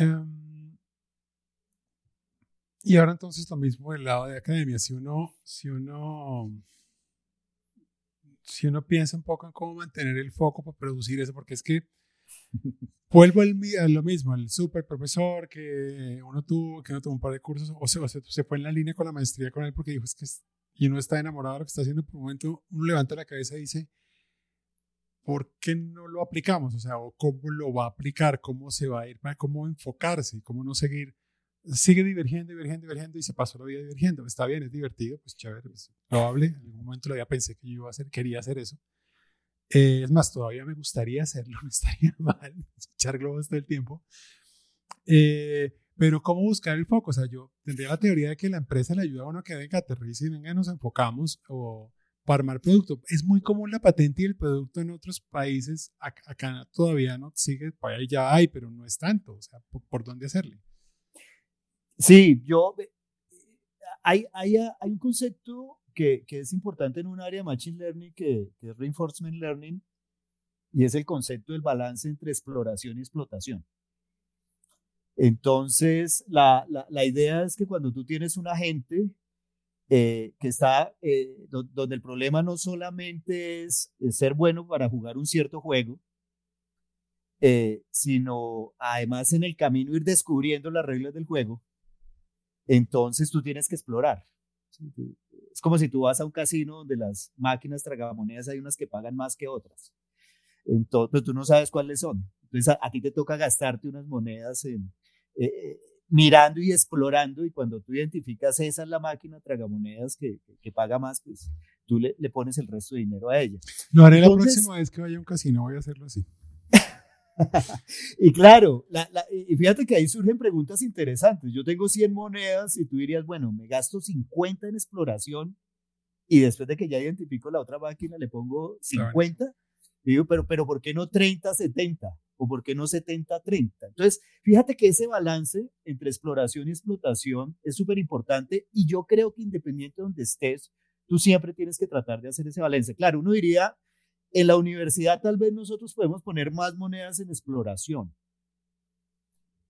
Em, y ahora entonces lo mismo del lado de academia. Si uno, si uno, si uno piensa un poco en cómo mantener el foco para producir eso, porque es que (laughs) vuelvo al a lo mismo, el super profesor que uno tuvo, que uno tuvo un par de cursos, o se, o se, se fue en la línea con la maestría con él porque dijo es que es- y uno está enamorado de lo que está haciendo, por un momento uno levanta la cabeza y dice, ¿por qué no lo aplicamos? O sea, cómo lo va a aplicar, cómo se va a ir, cómo enfocarse, cómo no seguir. Sigue divergiendo, divergiendo, divergiendo y se pasó la vida divergiendo. Está bien, es divertido, pues chévere, pues, probable. En algún momento había pensé que yo iba a hacer, quería hacer eso. Eh, es más, todavía me gustaría hacerlo, (laughs) no estaría mal (laughs) echar globos todo el tiempo. Eh, pero ¿cómo buscar el foco? O sea, yo tendría la teoría de que la empresa le ayuda a uno que venga, aterrice y venga, nos enfocamos o para armar producto. Es muy común la patente y el producto en otros países. Ac- Acá todavía no sigue, ya hay, pero no es tanto. O sea, ¿por, por dónde hacerle? Sí, yo. eh, Hay, hay, hay un concepto que, que es importante en un área de Machine Learning que, que es Reinforcement Learning y es el concepto del balance entre exploración y explotación. Entonces, la, la, idea es que cuando tú tienes un agente eh, que está, eh, do- donde el problema no solamente es, ser bueno para jugar un cierto juego, eh, sino además en el camino ir descubriendo las reglas del juego, entonces tú tienes que explorar. Es como si tú vas a un casino donde las máquinas tragamonedas hay unas que pagan más que otras. Entonces, tú no sabes cuáles son. Entonces a, a ti te toca gastarte unas monedas en, eh, eh, mirando y explorando y cuando tú identificas esa es la máquina tragamonedas que, que, que paga más, pues tú le, le, pones el resto de dinero a ella. Lo haré Entonces, la próxima vez que vaya a un casino, voy a hacerlo así. (laughs) y claro, la, la, y fíjate que ahí surgen preguntas interesantes. Yo tengo 100 monedas y tú dirías, bueno, me gasto 50 en exploración y después de que ya identifico la otra máquina le pongo 50. Claro. Digo, pero, pero ¿por qué no 30-70? ¿O por qué no 70-30? Entonces, fíjate que ese balance entre exploración y explotación es súper importante y yo creo que independiente de donde estés, tú siempre tienes que tratar de hacer ese balance. Claro, uno diría, en la universidad tal vez nosotros podemos poner más monedas en exploración.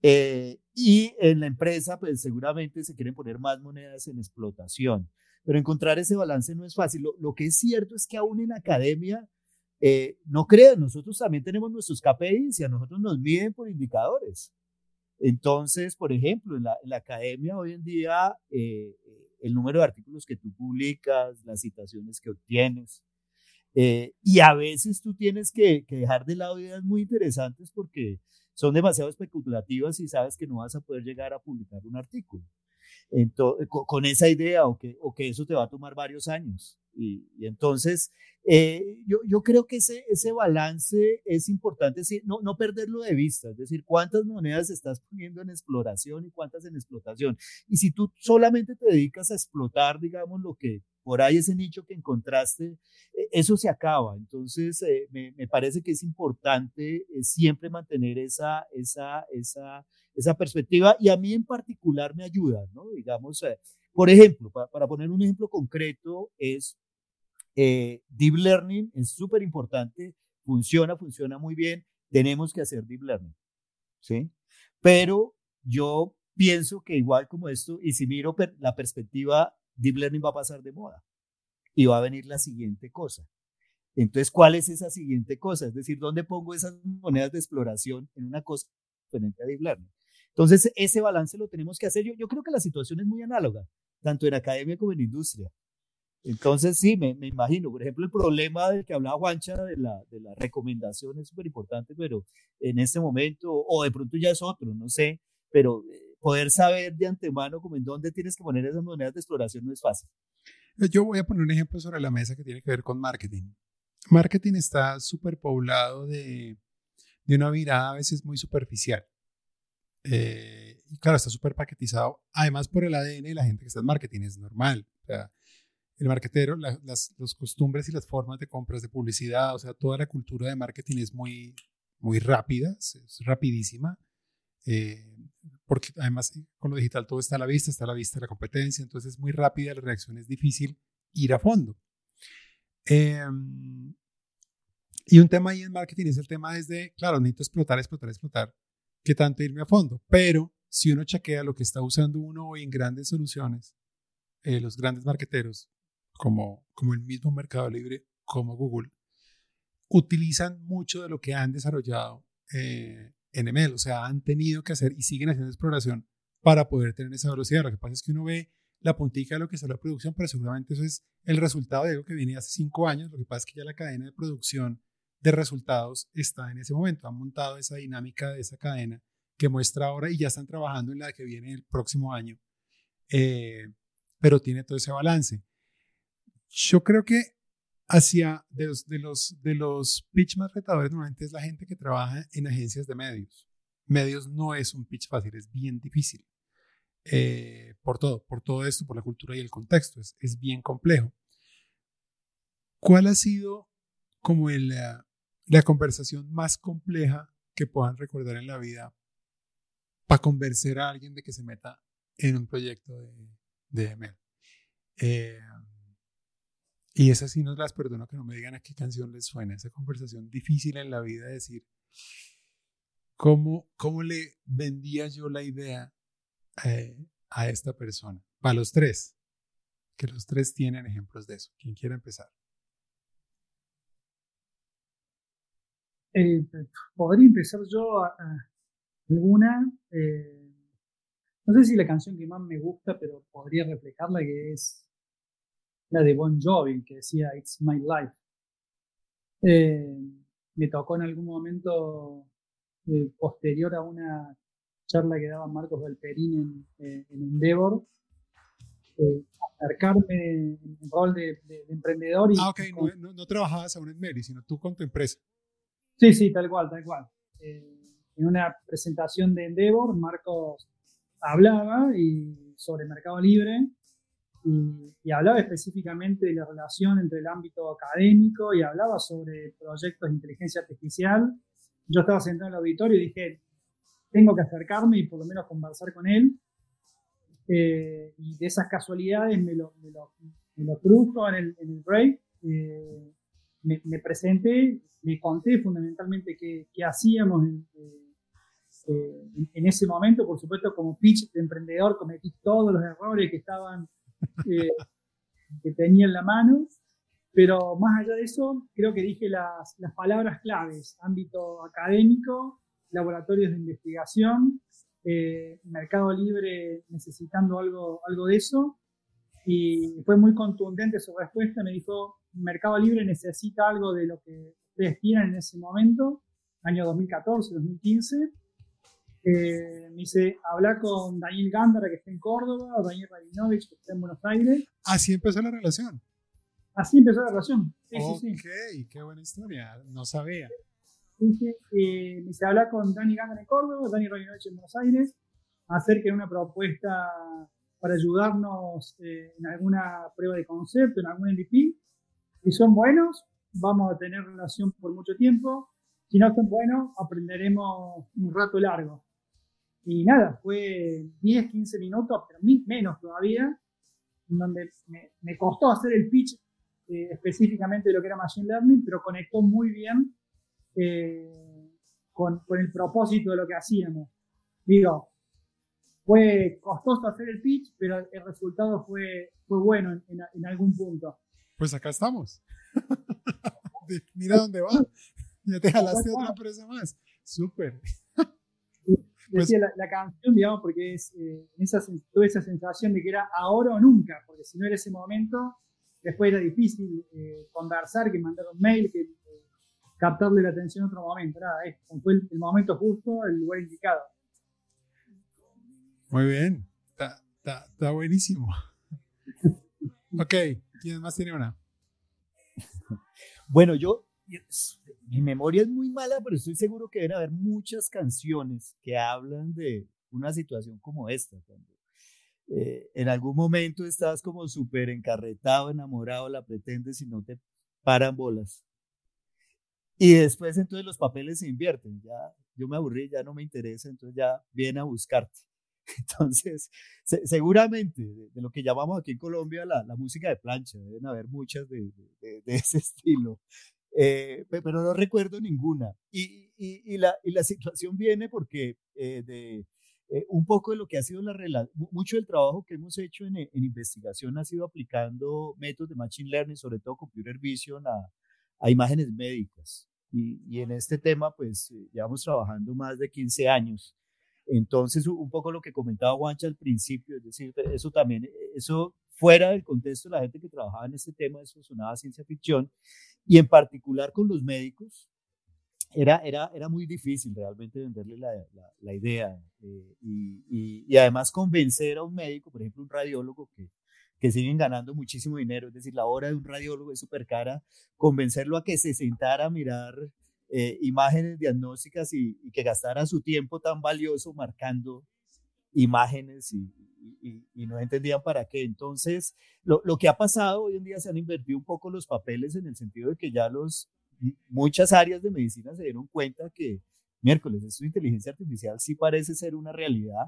Eh, y en la empresa, pues seguramente se quieren poner más monedas en explotación. Pero encontrar ese balance no es fácil. Lo, lo que es cierto es que aún en academia, eh, no crean, nosotros también tenemos nuestros KPIs y a nosotros nos miden por indicadores. Entonces, por ejemplo, en la, academia hoy en día, eh, el número de artículos que tú publicas, las citaciones que obtienes, eh, y a veces tú tienes que, que, dejar de lado ideas muy interesantes porque son demasiado especulativas y sabes que no vas a poder llegar a publicar un artículo. Con, esa idea o que, eso te va a tomar varios años. Y, entonces, eh, yo, creo que ese, balance es importante, no, no perderlo de vista, es decir, cuántas monedas estás poniendo en exploración y cuántas en explotación. Y si tú solamente te dedicas a explotar, digamos, lo que por ahí ese nicho que encontraste, eh, eso se acaba. Entonces, eh, me, me, parece que es importante eh, siempre mantener esa, esa, esa, esa perspectiva y a mí en particular me ayuda, ¿no? Digamos, eh, por ejemplo, para, para, poner un ejemplo concreto, es eh, Deep Learning, es súper importante, funciona, funciona muy bien, tenemos que hacer Deep Learning, ¿sí? Pero yo pienso que igual como esto, y si miro per, la perspectiva, Deep Learning va a pasar de moda y va a venir la siguiente cosa. Entonces, ¿cuál es esa siguiente cosa? Es decir, ¿dónde pongo esas monedas de exploración en una cosa diferente a Deep Learning? Entonces, ese balance lo tenemos que hacer. Yo, yo creo que la situación es muy análoga, tanto en academia como en industria. Entonces, sí, me, me, imagino. Por ejemplo, el problema del que hablaba Juancha de la, de la recomendación es súper importante, pero en este momento, o de pronto ya es otro, no sé, pero eh, poder saber de antemano como en dónde tienes que poner esas monedas de exploración no es fácil. Yo voy a poner un ejemplo sobre la mesa que tiene que ver con marketing. Marketing está súper poblado de, de una mirada a veces muy superficial. Eh, y claro, está súper paquetizado, además por el ADN de la gente que está en marketing, es normal. O sea, el marketero, la, las los costumbres y las formas de compras, de publicidad, o sea, toda la cultura de marketing es muy, muy rápida, es, es rapidísima, eh, porque además con lo digital todo está a la vista, está a la vista la competencia, entonces es muy rápida la reacción, es difícil ir a fondo. Eh, y un tema ahí en marketing es el tema desde, claro, necesito explotar, explotar, explotar, que tanto irme a fondo, pero si uno chequea lo que está usando uno hoy en grandes soluciones, eh, los grandes marketeros, como, como el mismo Mercado Libre, como Google, utilizan mucho de lo que han desarrollado eh, en ML, o sea, han tenido que hacer y siguen haciendo exploración para poder tener esa velocidad. Lo que pasa es que uno ve la puntica de lo que es la producción, pero seguramente eso es el resultado de algo que viene hace cinco años. Lo que pasa es que ya la cadena de producción de resultados está en ese momento. Han montado esa dinámica de esa cadena que muestra ahora y ya están trabajando en la que viene el próximo año. Eh, pero tiene todo ese balance. Yo creo que hacia de los, de los, de los pitch más retadores normalmente es la gente que trabaja en agencias de medios. Medios no es un pitch fácil, es bien difícil. Eh, por todo, por todo esto, por la cultura y el contexto, es, es bien complejo. ¿Cuál ha sido como el, la, la conversación más compleja que puedan recordar en la vida para convencer a alguien de que se meta en un proyecto de, de ML? Eh, y esas sí nos las perdono que no me digan a qué canción les suena. Esa conversación difícil en la vida de decir, ¿cómo, cómo le vendía yo la idea eh, a esta persona? Para los tres, que los tres tienen ejemplos de eso. ¿Quién quiere empezar? Eh, podría empezar yo a, a alguna. Eh, no sé si la canción que más me gusta, pero podría reflejarla, que es la de Bon Jovi, que decía It's My Life. Eh, me tocó en algún momento posterior a una charla que daba Marcos Galperín en, en Endeavor, eh, acercarme en el rol de, de, de emprendedor. Y, ah, ok, con, no, no, no, trabajabas a un Enmeri, sino tú con tu empresa. Sí, sí, tal cual, tal cual. en una presentación de Endeavor, Marcos hablaba y sobre Mercado Libre y, hablaba específicamente de la relación entre el ámbito académico y hablaba sobre proyectos de inteligencia artificial. Yo estaba sentado en el auditorio y dije, tengo que acercarme y por lo menos conversar con él. Eh, y de esas casualidades me lo, me cruzo en el, en break. eh, me, me presenté, le conté fundamentalmente qué, qué hacíamos en, eh, en- en ese momento. Por supuesto, como pitch de emprendedor cometí todos los errores que estaban eh, (laughs) que tenía en la mano. Pero más allá de eso, creo que dije las, las palabras claves, ámbito académico, laboratorios de investigación, eh, Mercado Libre necesitando algo, algo de eso. Y fue muy contundente su respuesta, me dijo, Mercado Libre necesita algo de lo que ustedes tienen en ese momento, año 2014, 2015. Eh, me dice, habla con Daniel Gándara que está en Córdoba, o Daniel Rabinovich que está en Buenos Aires. Así empezó la relación. Así empezó la relación. Sí, sí, sí. ok, qué buena historia. No sabía. Eh, me dice, habla con Dani Gándara en Córdoba, Dani Rabinovich en Buenos Aires, acerquen una propuesta para ayudarnos eh, en alguna prueba de concepto, en algún MVP. Si son buenos, vamos a tener relación por mucho tiempo. Si no son buenos, aprenderemos un rato largo. Y nada, fue 10, 15 minutos, pero menos todavía, donde me, me costó hacer el pitch eh, específicamente de lo que era Machine Learning, pero conectó muy bien eh, con, con el propósito de lo que hacíamos. Digo, fue costoso hacer el pitch, pero el resultado fue, fue bueno en, en- en algún punto. Pues acá estamos. (laughs) Mira dónde va. Ya te jalaste otra empresa más. Súper. (laughs) Pues- Decía la, la canción, digamos, porque es, eh, esa, tuve esa sensación de que era ahora o nunca, porque si no era ese momento, después era difícil eh, conversar, que mandar un mail, que eh, captarle la atención en otro momento. Nada, fue el, el momento justo, el lugar indicado. Muy bien. Está, está- está buenísimo. (laughs) Ok, ¿quién más tiene una? Bueno, yo, mi memoria es muy mala, pero estoy seguro que deben haber muchas canciones que hablan de una situación como esta. Eh, en algún momento estás como súper encarretado, enamorado, la pretendes y no te paran bolas. Y después entonces los papeles se invierten. Ya yo me aburrí, ya no me interesa, entonces ya viene a buscarte. (laughs) Entonces, se- seguramente de, de lo que llamamos aquí en Colombia la, la música de plancha, deben haber muchas de, de- de- ese estilo. Eh, pe- pero no recuerdo ninguna. Y, y- y la, y la situación viene porque eh, de eh, un poco de lo que ha sido la relación, mucho del trabajo que hemos hecho en, en investigación ha sido aplicando métodos de Machine Learning, sobre todo Computer Vision, a, a imágenes médicas. Y, y en este tema, pues, eh, llevamos trabajando más de 15 años. Entonces, un poco lo que comentaba Juancha al principio, es decir, eso también, eh, eso fuera del contexto de la gente que trabajaba en este tema, eso sonaba ciencia ficción, y en particular con los médicos, era, era, era muy difícil realmente venderle la, la, la idea eh, y, y, y además convencer a un médico, por ejemplo, un radiólogo que, que siguen ganando muchísimo dinero, es decir, la hora de un radiólogo es súper cara, convencerlo a que se sentara a mirar eh, imágenes diagnósticas y, que gastara su tiempo tan valioso marcando imágenes y, no entendían para qué. Entonces, lo, lo, que ha pasado hoy en día se han invertido un poco los papeles en el sentido de que ya los, muchas áreas de medicina se dieron cuenta que miércoles, esto de inteligencia artificial sí parece ser una realidad.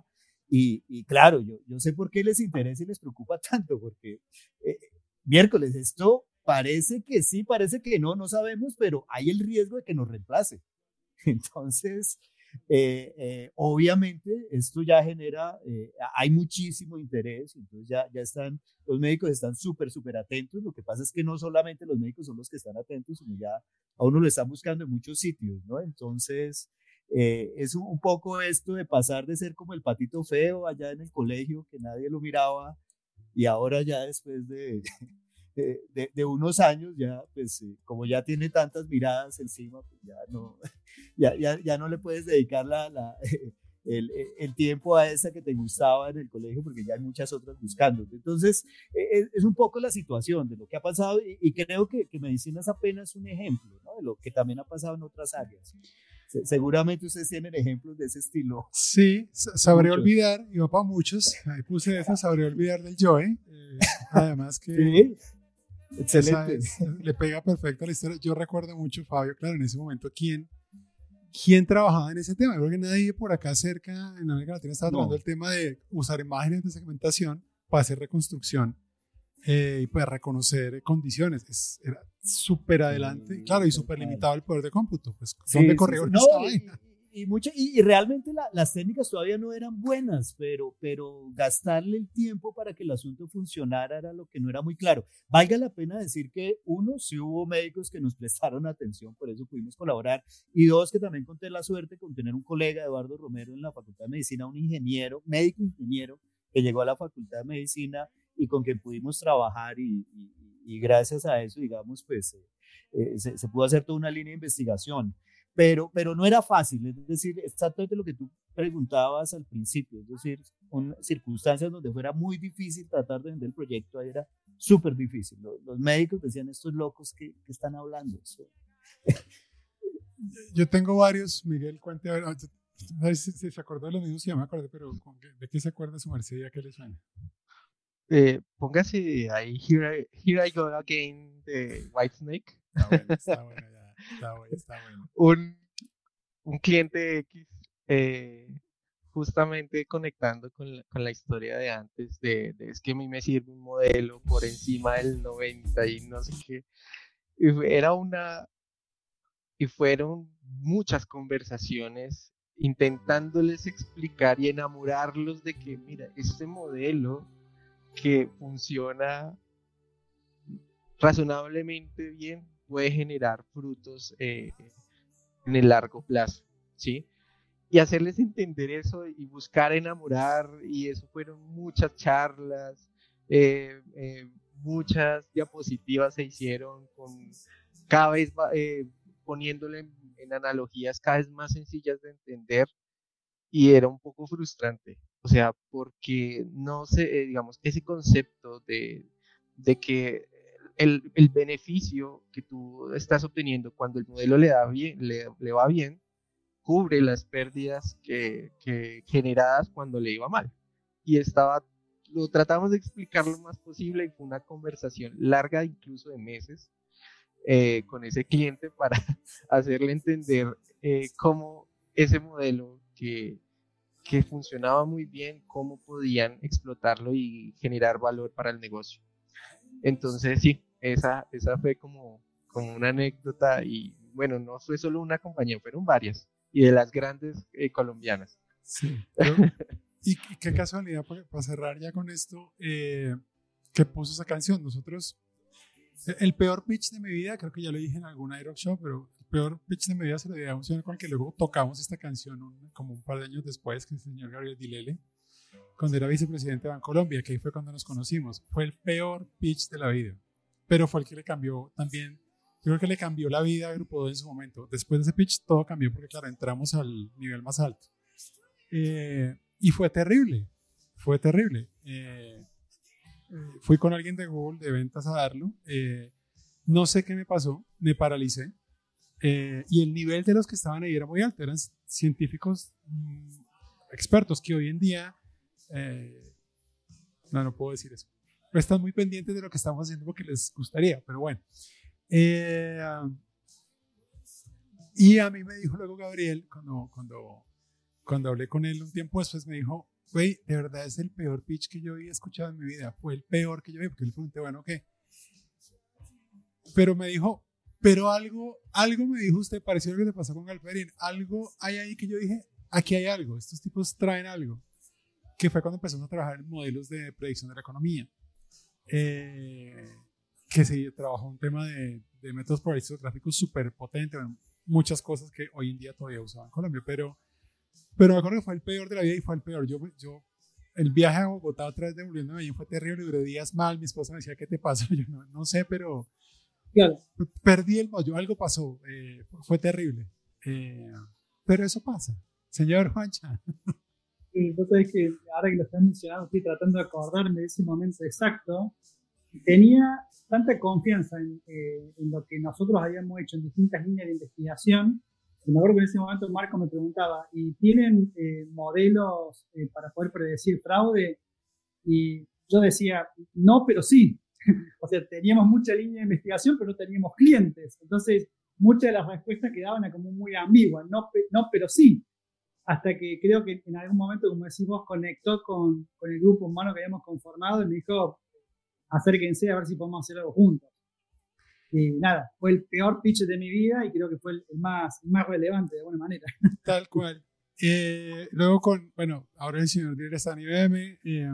Y, y claro, yo, yo sé por qué les interesa y les preocupa (laughs) tanto, porque eh, miércoles, esto parece que sí, parece que no, no sabemos, pero hay el riesgo de que nos reemplace. (laughs) Entonces, eh, eh, obviamente esto ya genera, eh, hay muchísimo interés, entonces ya, ya están, los médicos están súper, súper atentos, lo que pasa es que no solamente los médicos son los que están atentos, sino ya a uno lo están buscando en muchos sitios, ¿no? Entonces, eh, es un, poco esto de pasar de ser como el patito feo allá en el colegio, que nadie lo miraba, y ahora ya después de, de, de, de unos años, ya, pues, eh, como ya tiene tantas miradas encima, pues ya no, (laughs) ya, ya, ya no le puedes dedicar la, la, (laughs) el, el, tiempo a esa que te gustaba en el colegio, porque ya hay muchas otras buscando. Entonces, es, es un poco la situación de lo que ha pasado, y, y creo que, que medicina es apenas un ejemplo, ¿no? De lo que también ha pasado en otras áreas. Seguramente ustedes tienen ejemplos de ese estilo. Sí, sabré muchos. olvidar, y va para muchos, ahí puse esa, sabré olvidar del Joe. Eh, además que (laughs) Sí. Excelente. es- (laughs) le pega perfecto a la historia. Yo recuerdo mucho, Fabio, claro, en ese momento, ¿quién, quién trabajaba en ese tema? Creo que nadie por acá cerca en América Latina estaba No. hablando del tema de usar imágenes de segmentación para hacer reconstrucción eh, y para reconocer condiciones. Es, era súper adelante, Sí, claro, y súper limitado el poder de cómputo. Pues, Sí, ¿dónde sí, corrió sí. esta No, y, y, realmente la- las técnicas todavía no eran buenas, pero, pero gastarle el tiempo para que el asunto funcionara era lo que no era muy claro. Valga la pena decir que, uno, sí hubo médicos que nos (laughs) prestaron atención, por eso pudimos colaborar, y dos, que también conté la suerte con tener un colega, Eduardo Romero, en la Facultad de Medicina, un ingeniero, médico ingeniero, que llegó a la Facultad de Medicina y con quien pudimos trabajar y, gracias a eso, digamos, pues eh, eh, se pudo hacer toda una línea de investigación pero, pero no era fácil, es decir, exactamente lo que tú preguntabas al principio, es decir, con circunstancias donde fuera muy difícil tratar de vender el proyecto, ahí era súper difícil. Los, los médicos decían, estos locos que, que están hablando. Eso- Yo tengo varios, Miguel, cuente a ver, a ver si, si se acordó de los mismos, sí, ya me acordé, pero ¿con qué- ¿de qué se acuerda su merced y a qué le suena? Eh, póngase ahí Here I, Here I Go Again de Whitesnake. Está bueno, está bueno, está bueno, está bueno. un, un cliente X, eh, justamente conectando con la, con la historia de antes, de, de es que a mí me sirve un modelo por encima del 90 y no sé qué. Era una. Y fueron muchas conversaciones intentándoles explicar y enamorarlos de que, mira, este modelo que funciona razonablemente bien puede generar frutos eh, en el largo plazo, ¿sí? Y hacerles entender eso y buscar enamorar, y eso fueron muchas charlas, eh, eh, muchas diapositivas se hicieron con cada vez eh, poniéndole en, analogías cada vez más sencillas de entender y era un poco frustrante, o sea, porque no sé, eh, digamos, ese concepto de, de que el, el beneficio que tú estás obteniendo cuando el modelo le, da bien, le, le va bien, cubre las pérdidas que, que generadas cuando le iba mal. Y estaba, lo tratamos de explicar lo más posible y fue una conversación larga, incluso de meses, eh, con ese cliente para (laughs) hacerle entender eh, cómo ese modelo que, que funcionaba muy bien, cómo podían explotarlo y generar valor para el negocio. Entonces, sí, esa, esa fue como, como una anécdota y bueno, no fue solo una compañía, fueron varias y de las grandes eh, colombianas. Sí. (laughs) pero- y, y qué casualidad, para, para cerrar ya con esto, eh, que puso esa canción. Nosotros, el- el peor pitch de mi vida, creo que ya lo dije en alguna Aerox Show, pero el peor pitch de mi vida se lo di a un señor con el que luego tocamos esta canción un- como un par de años después, que es el señor Gabriel Dilele, cuando era vicepresidente de Bancolombia, que ahí fue cuando nos conocimos. Fue el peor pitch de la vida, pero fue el que le cambió también. Yo creo que le cambió la vida a Grupo 2 en su momento. Después de ese pitch todo cambió porque, claro, entramos al nivel más alto. Eh, y fue terrible, fue terrible. Eh, eh, fui con alguien de Google de ventas a darlo. eh, no sé qué me pasó, me paralicé. eh, y el nivel de los que estaban ahí era muy alto, eran científicos mm, expertos que hoy en día, eh, no, no puedo decir eso, pero están muy pendientes de lo que estamos haciendo porque les gustaría, pero bueno. Eh, y a mí me dijo luego Gabriel, cuando, cuando, cuando hablé con él un tiempo después, me dijo, güey, de verdad es el peor pitch que yo había escuchado en mi vida. Fue el peor que yo vi, porque le pregunté, bueno, ¿qué? Pero me dijo, pero algo, algo me dijo usted, pareció lo que te pasó con Galperín, algo hay ahí que yo dije, aquí hay algo, estos tipos traen algo, que fue cuando empezamos a trabajar en modelos de predicción de la economía, eh, que se trabajó un tema de, de métodos probabilísticos gráficos súper potente, bueno, muchas cosas que hoy en día todavía usaban en Colombia, pero, pero me acuerdo que fue el peor de la vida y fue el peor. Yo, yo el viaje a Bogotá otra vez devolviéndome allí fue terrible, duré días mal, mi esposa me decía, ¿qué te pasa? (laughs) Yo no, no sé, pero Claro, perdí el mollo, algo pasó, eh, fue terrible. Eh, pero eso pasa. Señor Juancha. (laughs) y vos sabés que ahora que lo estás mencionando, estoy tratando de acordarme de ese momento exacto. Tenía tanta confianza en, eh, en lo que nosotros habíamos hecho en distintas líneas de investigación. Me acuerdo que en ese momento Marco me preguntaba, ¿y tienen eh, modelos eh, para poder predecir fraude? Y yo decía, no, pero sí. (laughs) o sea, teníamos mucha línea de investigación, pero no teníamos clientes. Entonces, muchas de las respuestas quedaban como muy ambiguas, no, no pero sí. Hasta que creo que en algún momento, como decimos, conectó con, con el grupo humano que habíamos conformado y me dijo, acérquense a ver si podemos hacer algo juntos. Y nada, fue el peor pitch de mi vida y creo que fue el, más, más relevante de alguna manera. (laughs) Tal cual. Eh, luego con, bueno, ahora el señor Díaz está en IBM. Eh,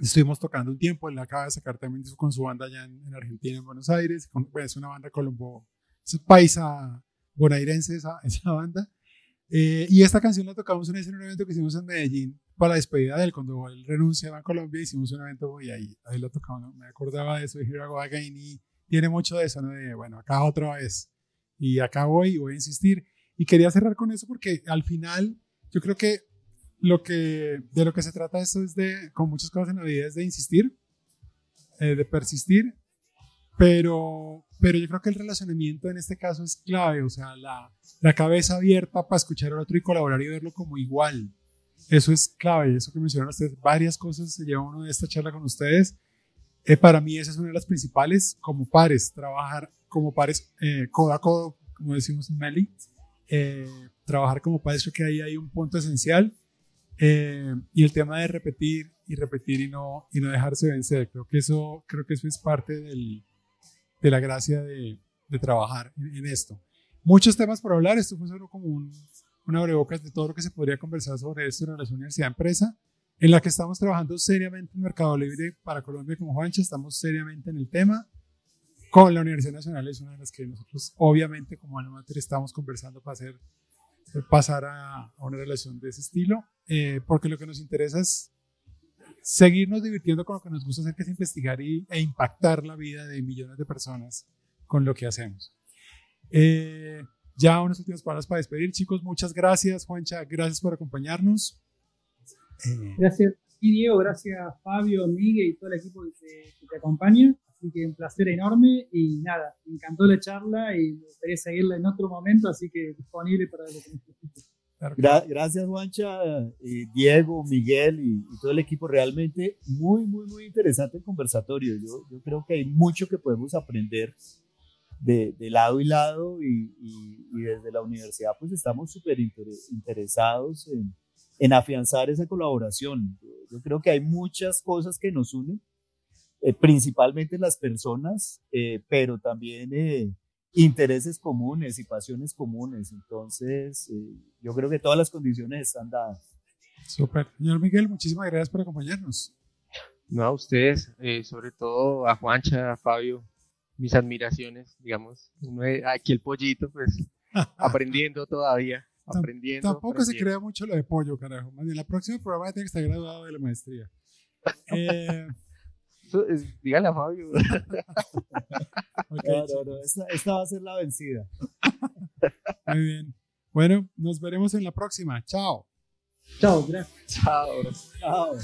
estuvimos tocando un tiempo, él acaba de sacar también con su banda allá en, Argentina, en Buenos Aires. Con, pues, es una banda colombo, es paisa bonairense esa, (laughs) esa banda. Eh, y esta canción la tocamos en un evento que hicimos en Medellín para la despedida de él. Cuando él renunciaba a Colombia, hicimos un evento y ahí, ahí lo tocamos. Me acordaba de eso de Here I Go Again y tiene mucho de eso, ¿no? De, bueno, acá otra vez. Y acá voy y voy a insistir. Y quería cerrar con eso porque al final yo creo que lo que de lo que se trata esto es de, con muchas cosas en la vida, es de insistir, eh, de persistir, pero, pero yo creo que el relacionamiento en este caso es clave, o sea, la, la cabeza abierta para escuchar al otro y colaborar y verlo como igual. Eso es clave, eso que mencionaron ustedes, varias cosas se lleva uno de esta charla con ustedes. Eh, para mí esa es una de las principales como pares, trabajar como pares eh, codo a codo, como decimos en Meli, eh, trabajar como pares, creo que ahí hay un punto esencial. Eh, y el tema de repetir y repetir y no, y no dejarse vencer, creo que eso, creo que eso es parte del, de la gracia de, de trabajar en, esto. Muchos temas por hablar, esto fue solo como un, una abrebocas de todo lo que se podría conversar sobre esto en relación universidad-empresa, en la que estamos trabajando seriamente en Mercado Libre para Colombia como Juancha, estamos seriamente en el tema. Con la Universidad Nacional es una de las que nosotros, obviamente, como alma estamos conversando para hacer, pasar a, a, una relación de ese estilo, eh, porque lo que nos interesa es seguirnos divirtiendo con lo que nos gusta hacer, que es investigar y, e impactar la vida de millones de personas con lo que hacemos. Eh, ya unas últimas palabras para despedir, chicos. Muchas gracias, Juancha. Gracias por acompañarnos. Eh, gracias, Diego. Gracias, Fabio, Miguel y todo el equipo que te, que te, acompaña. Así que un placer enorme. Y nada, me encantó la charla y me gustaría seguirla en otro momento. Así que disponible para lo que necesites. Gra gracias, Juancha, eh, Diego, Miguel y, y, todo el equipo. Realmente muy, muy, muy interesante el conversatorio. Yo, yo creo que hay mucho que podemos aprender de, de lado y lado y, y, y, desde la universidad pues estamos súper interesados en, en, afianzar esa colaboración. Yo, yo, creo que hay muchas cosas que nos unen, eh, principalmente las personas, eh, pero también eh, intereses comunes y pasiones comunes. Entonces, eh, yo creo que todas las condiciones están dadas. Súper. Señor Miguel, muchísimas gracias por acompañarnos. No, a ustedes, eh, sobre todo a Juancha, a Fabio, mis admiraciones, digamos. Aquí el pollito, pues, (laughs) aprendiendo todavía. Aprendiendo. Tampoco aprendiendo. se crea mucho lo de pollo, carajo. Bien, la próxima programa tiene que estar graduado de la maestría. (laughs) eh, Dígale a Fabio. (laughs) okay, no, no, no, esta, esta, va a ser la vencida. Muy bien. Bueno, nos veremos en la próxima. Chao. Chao, gracias. Chao. Chao.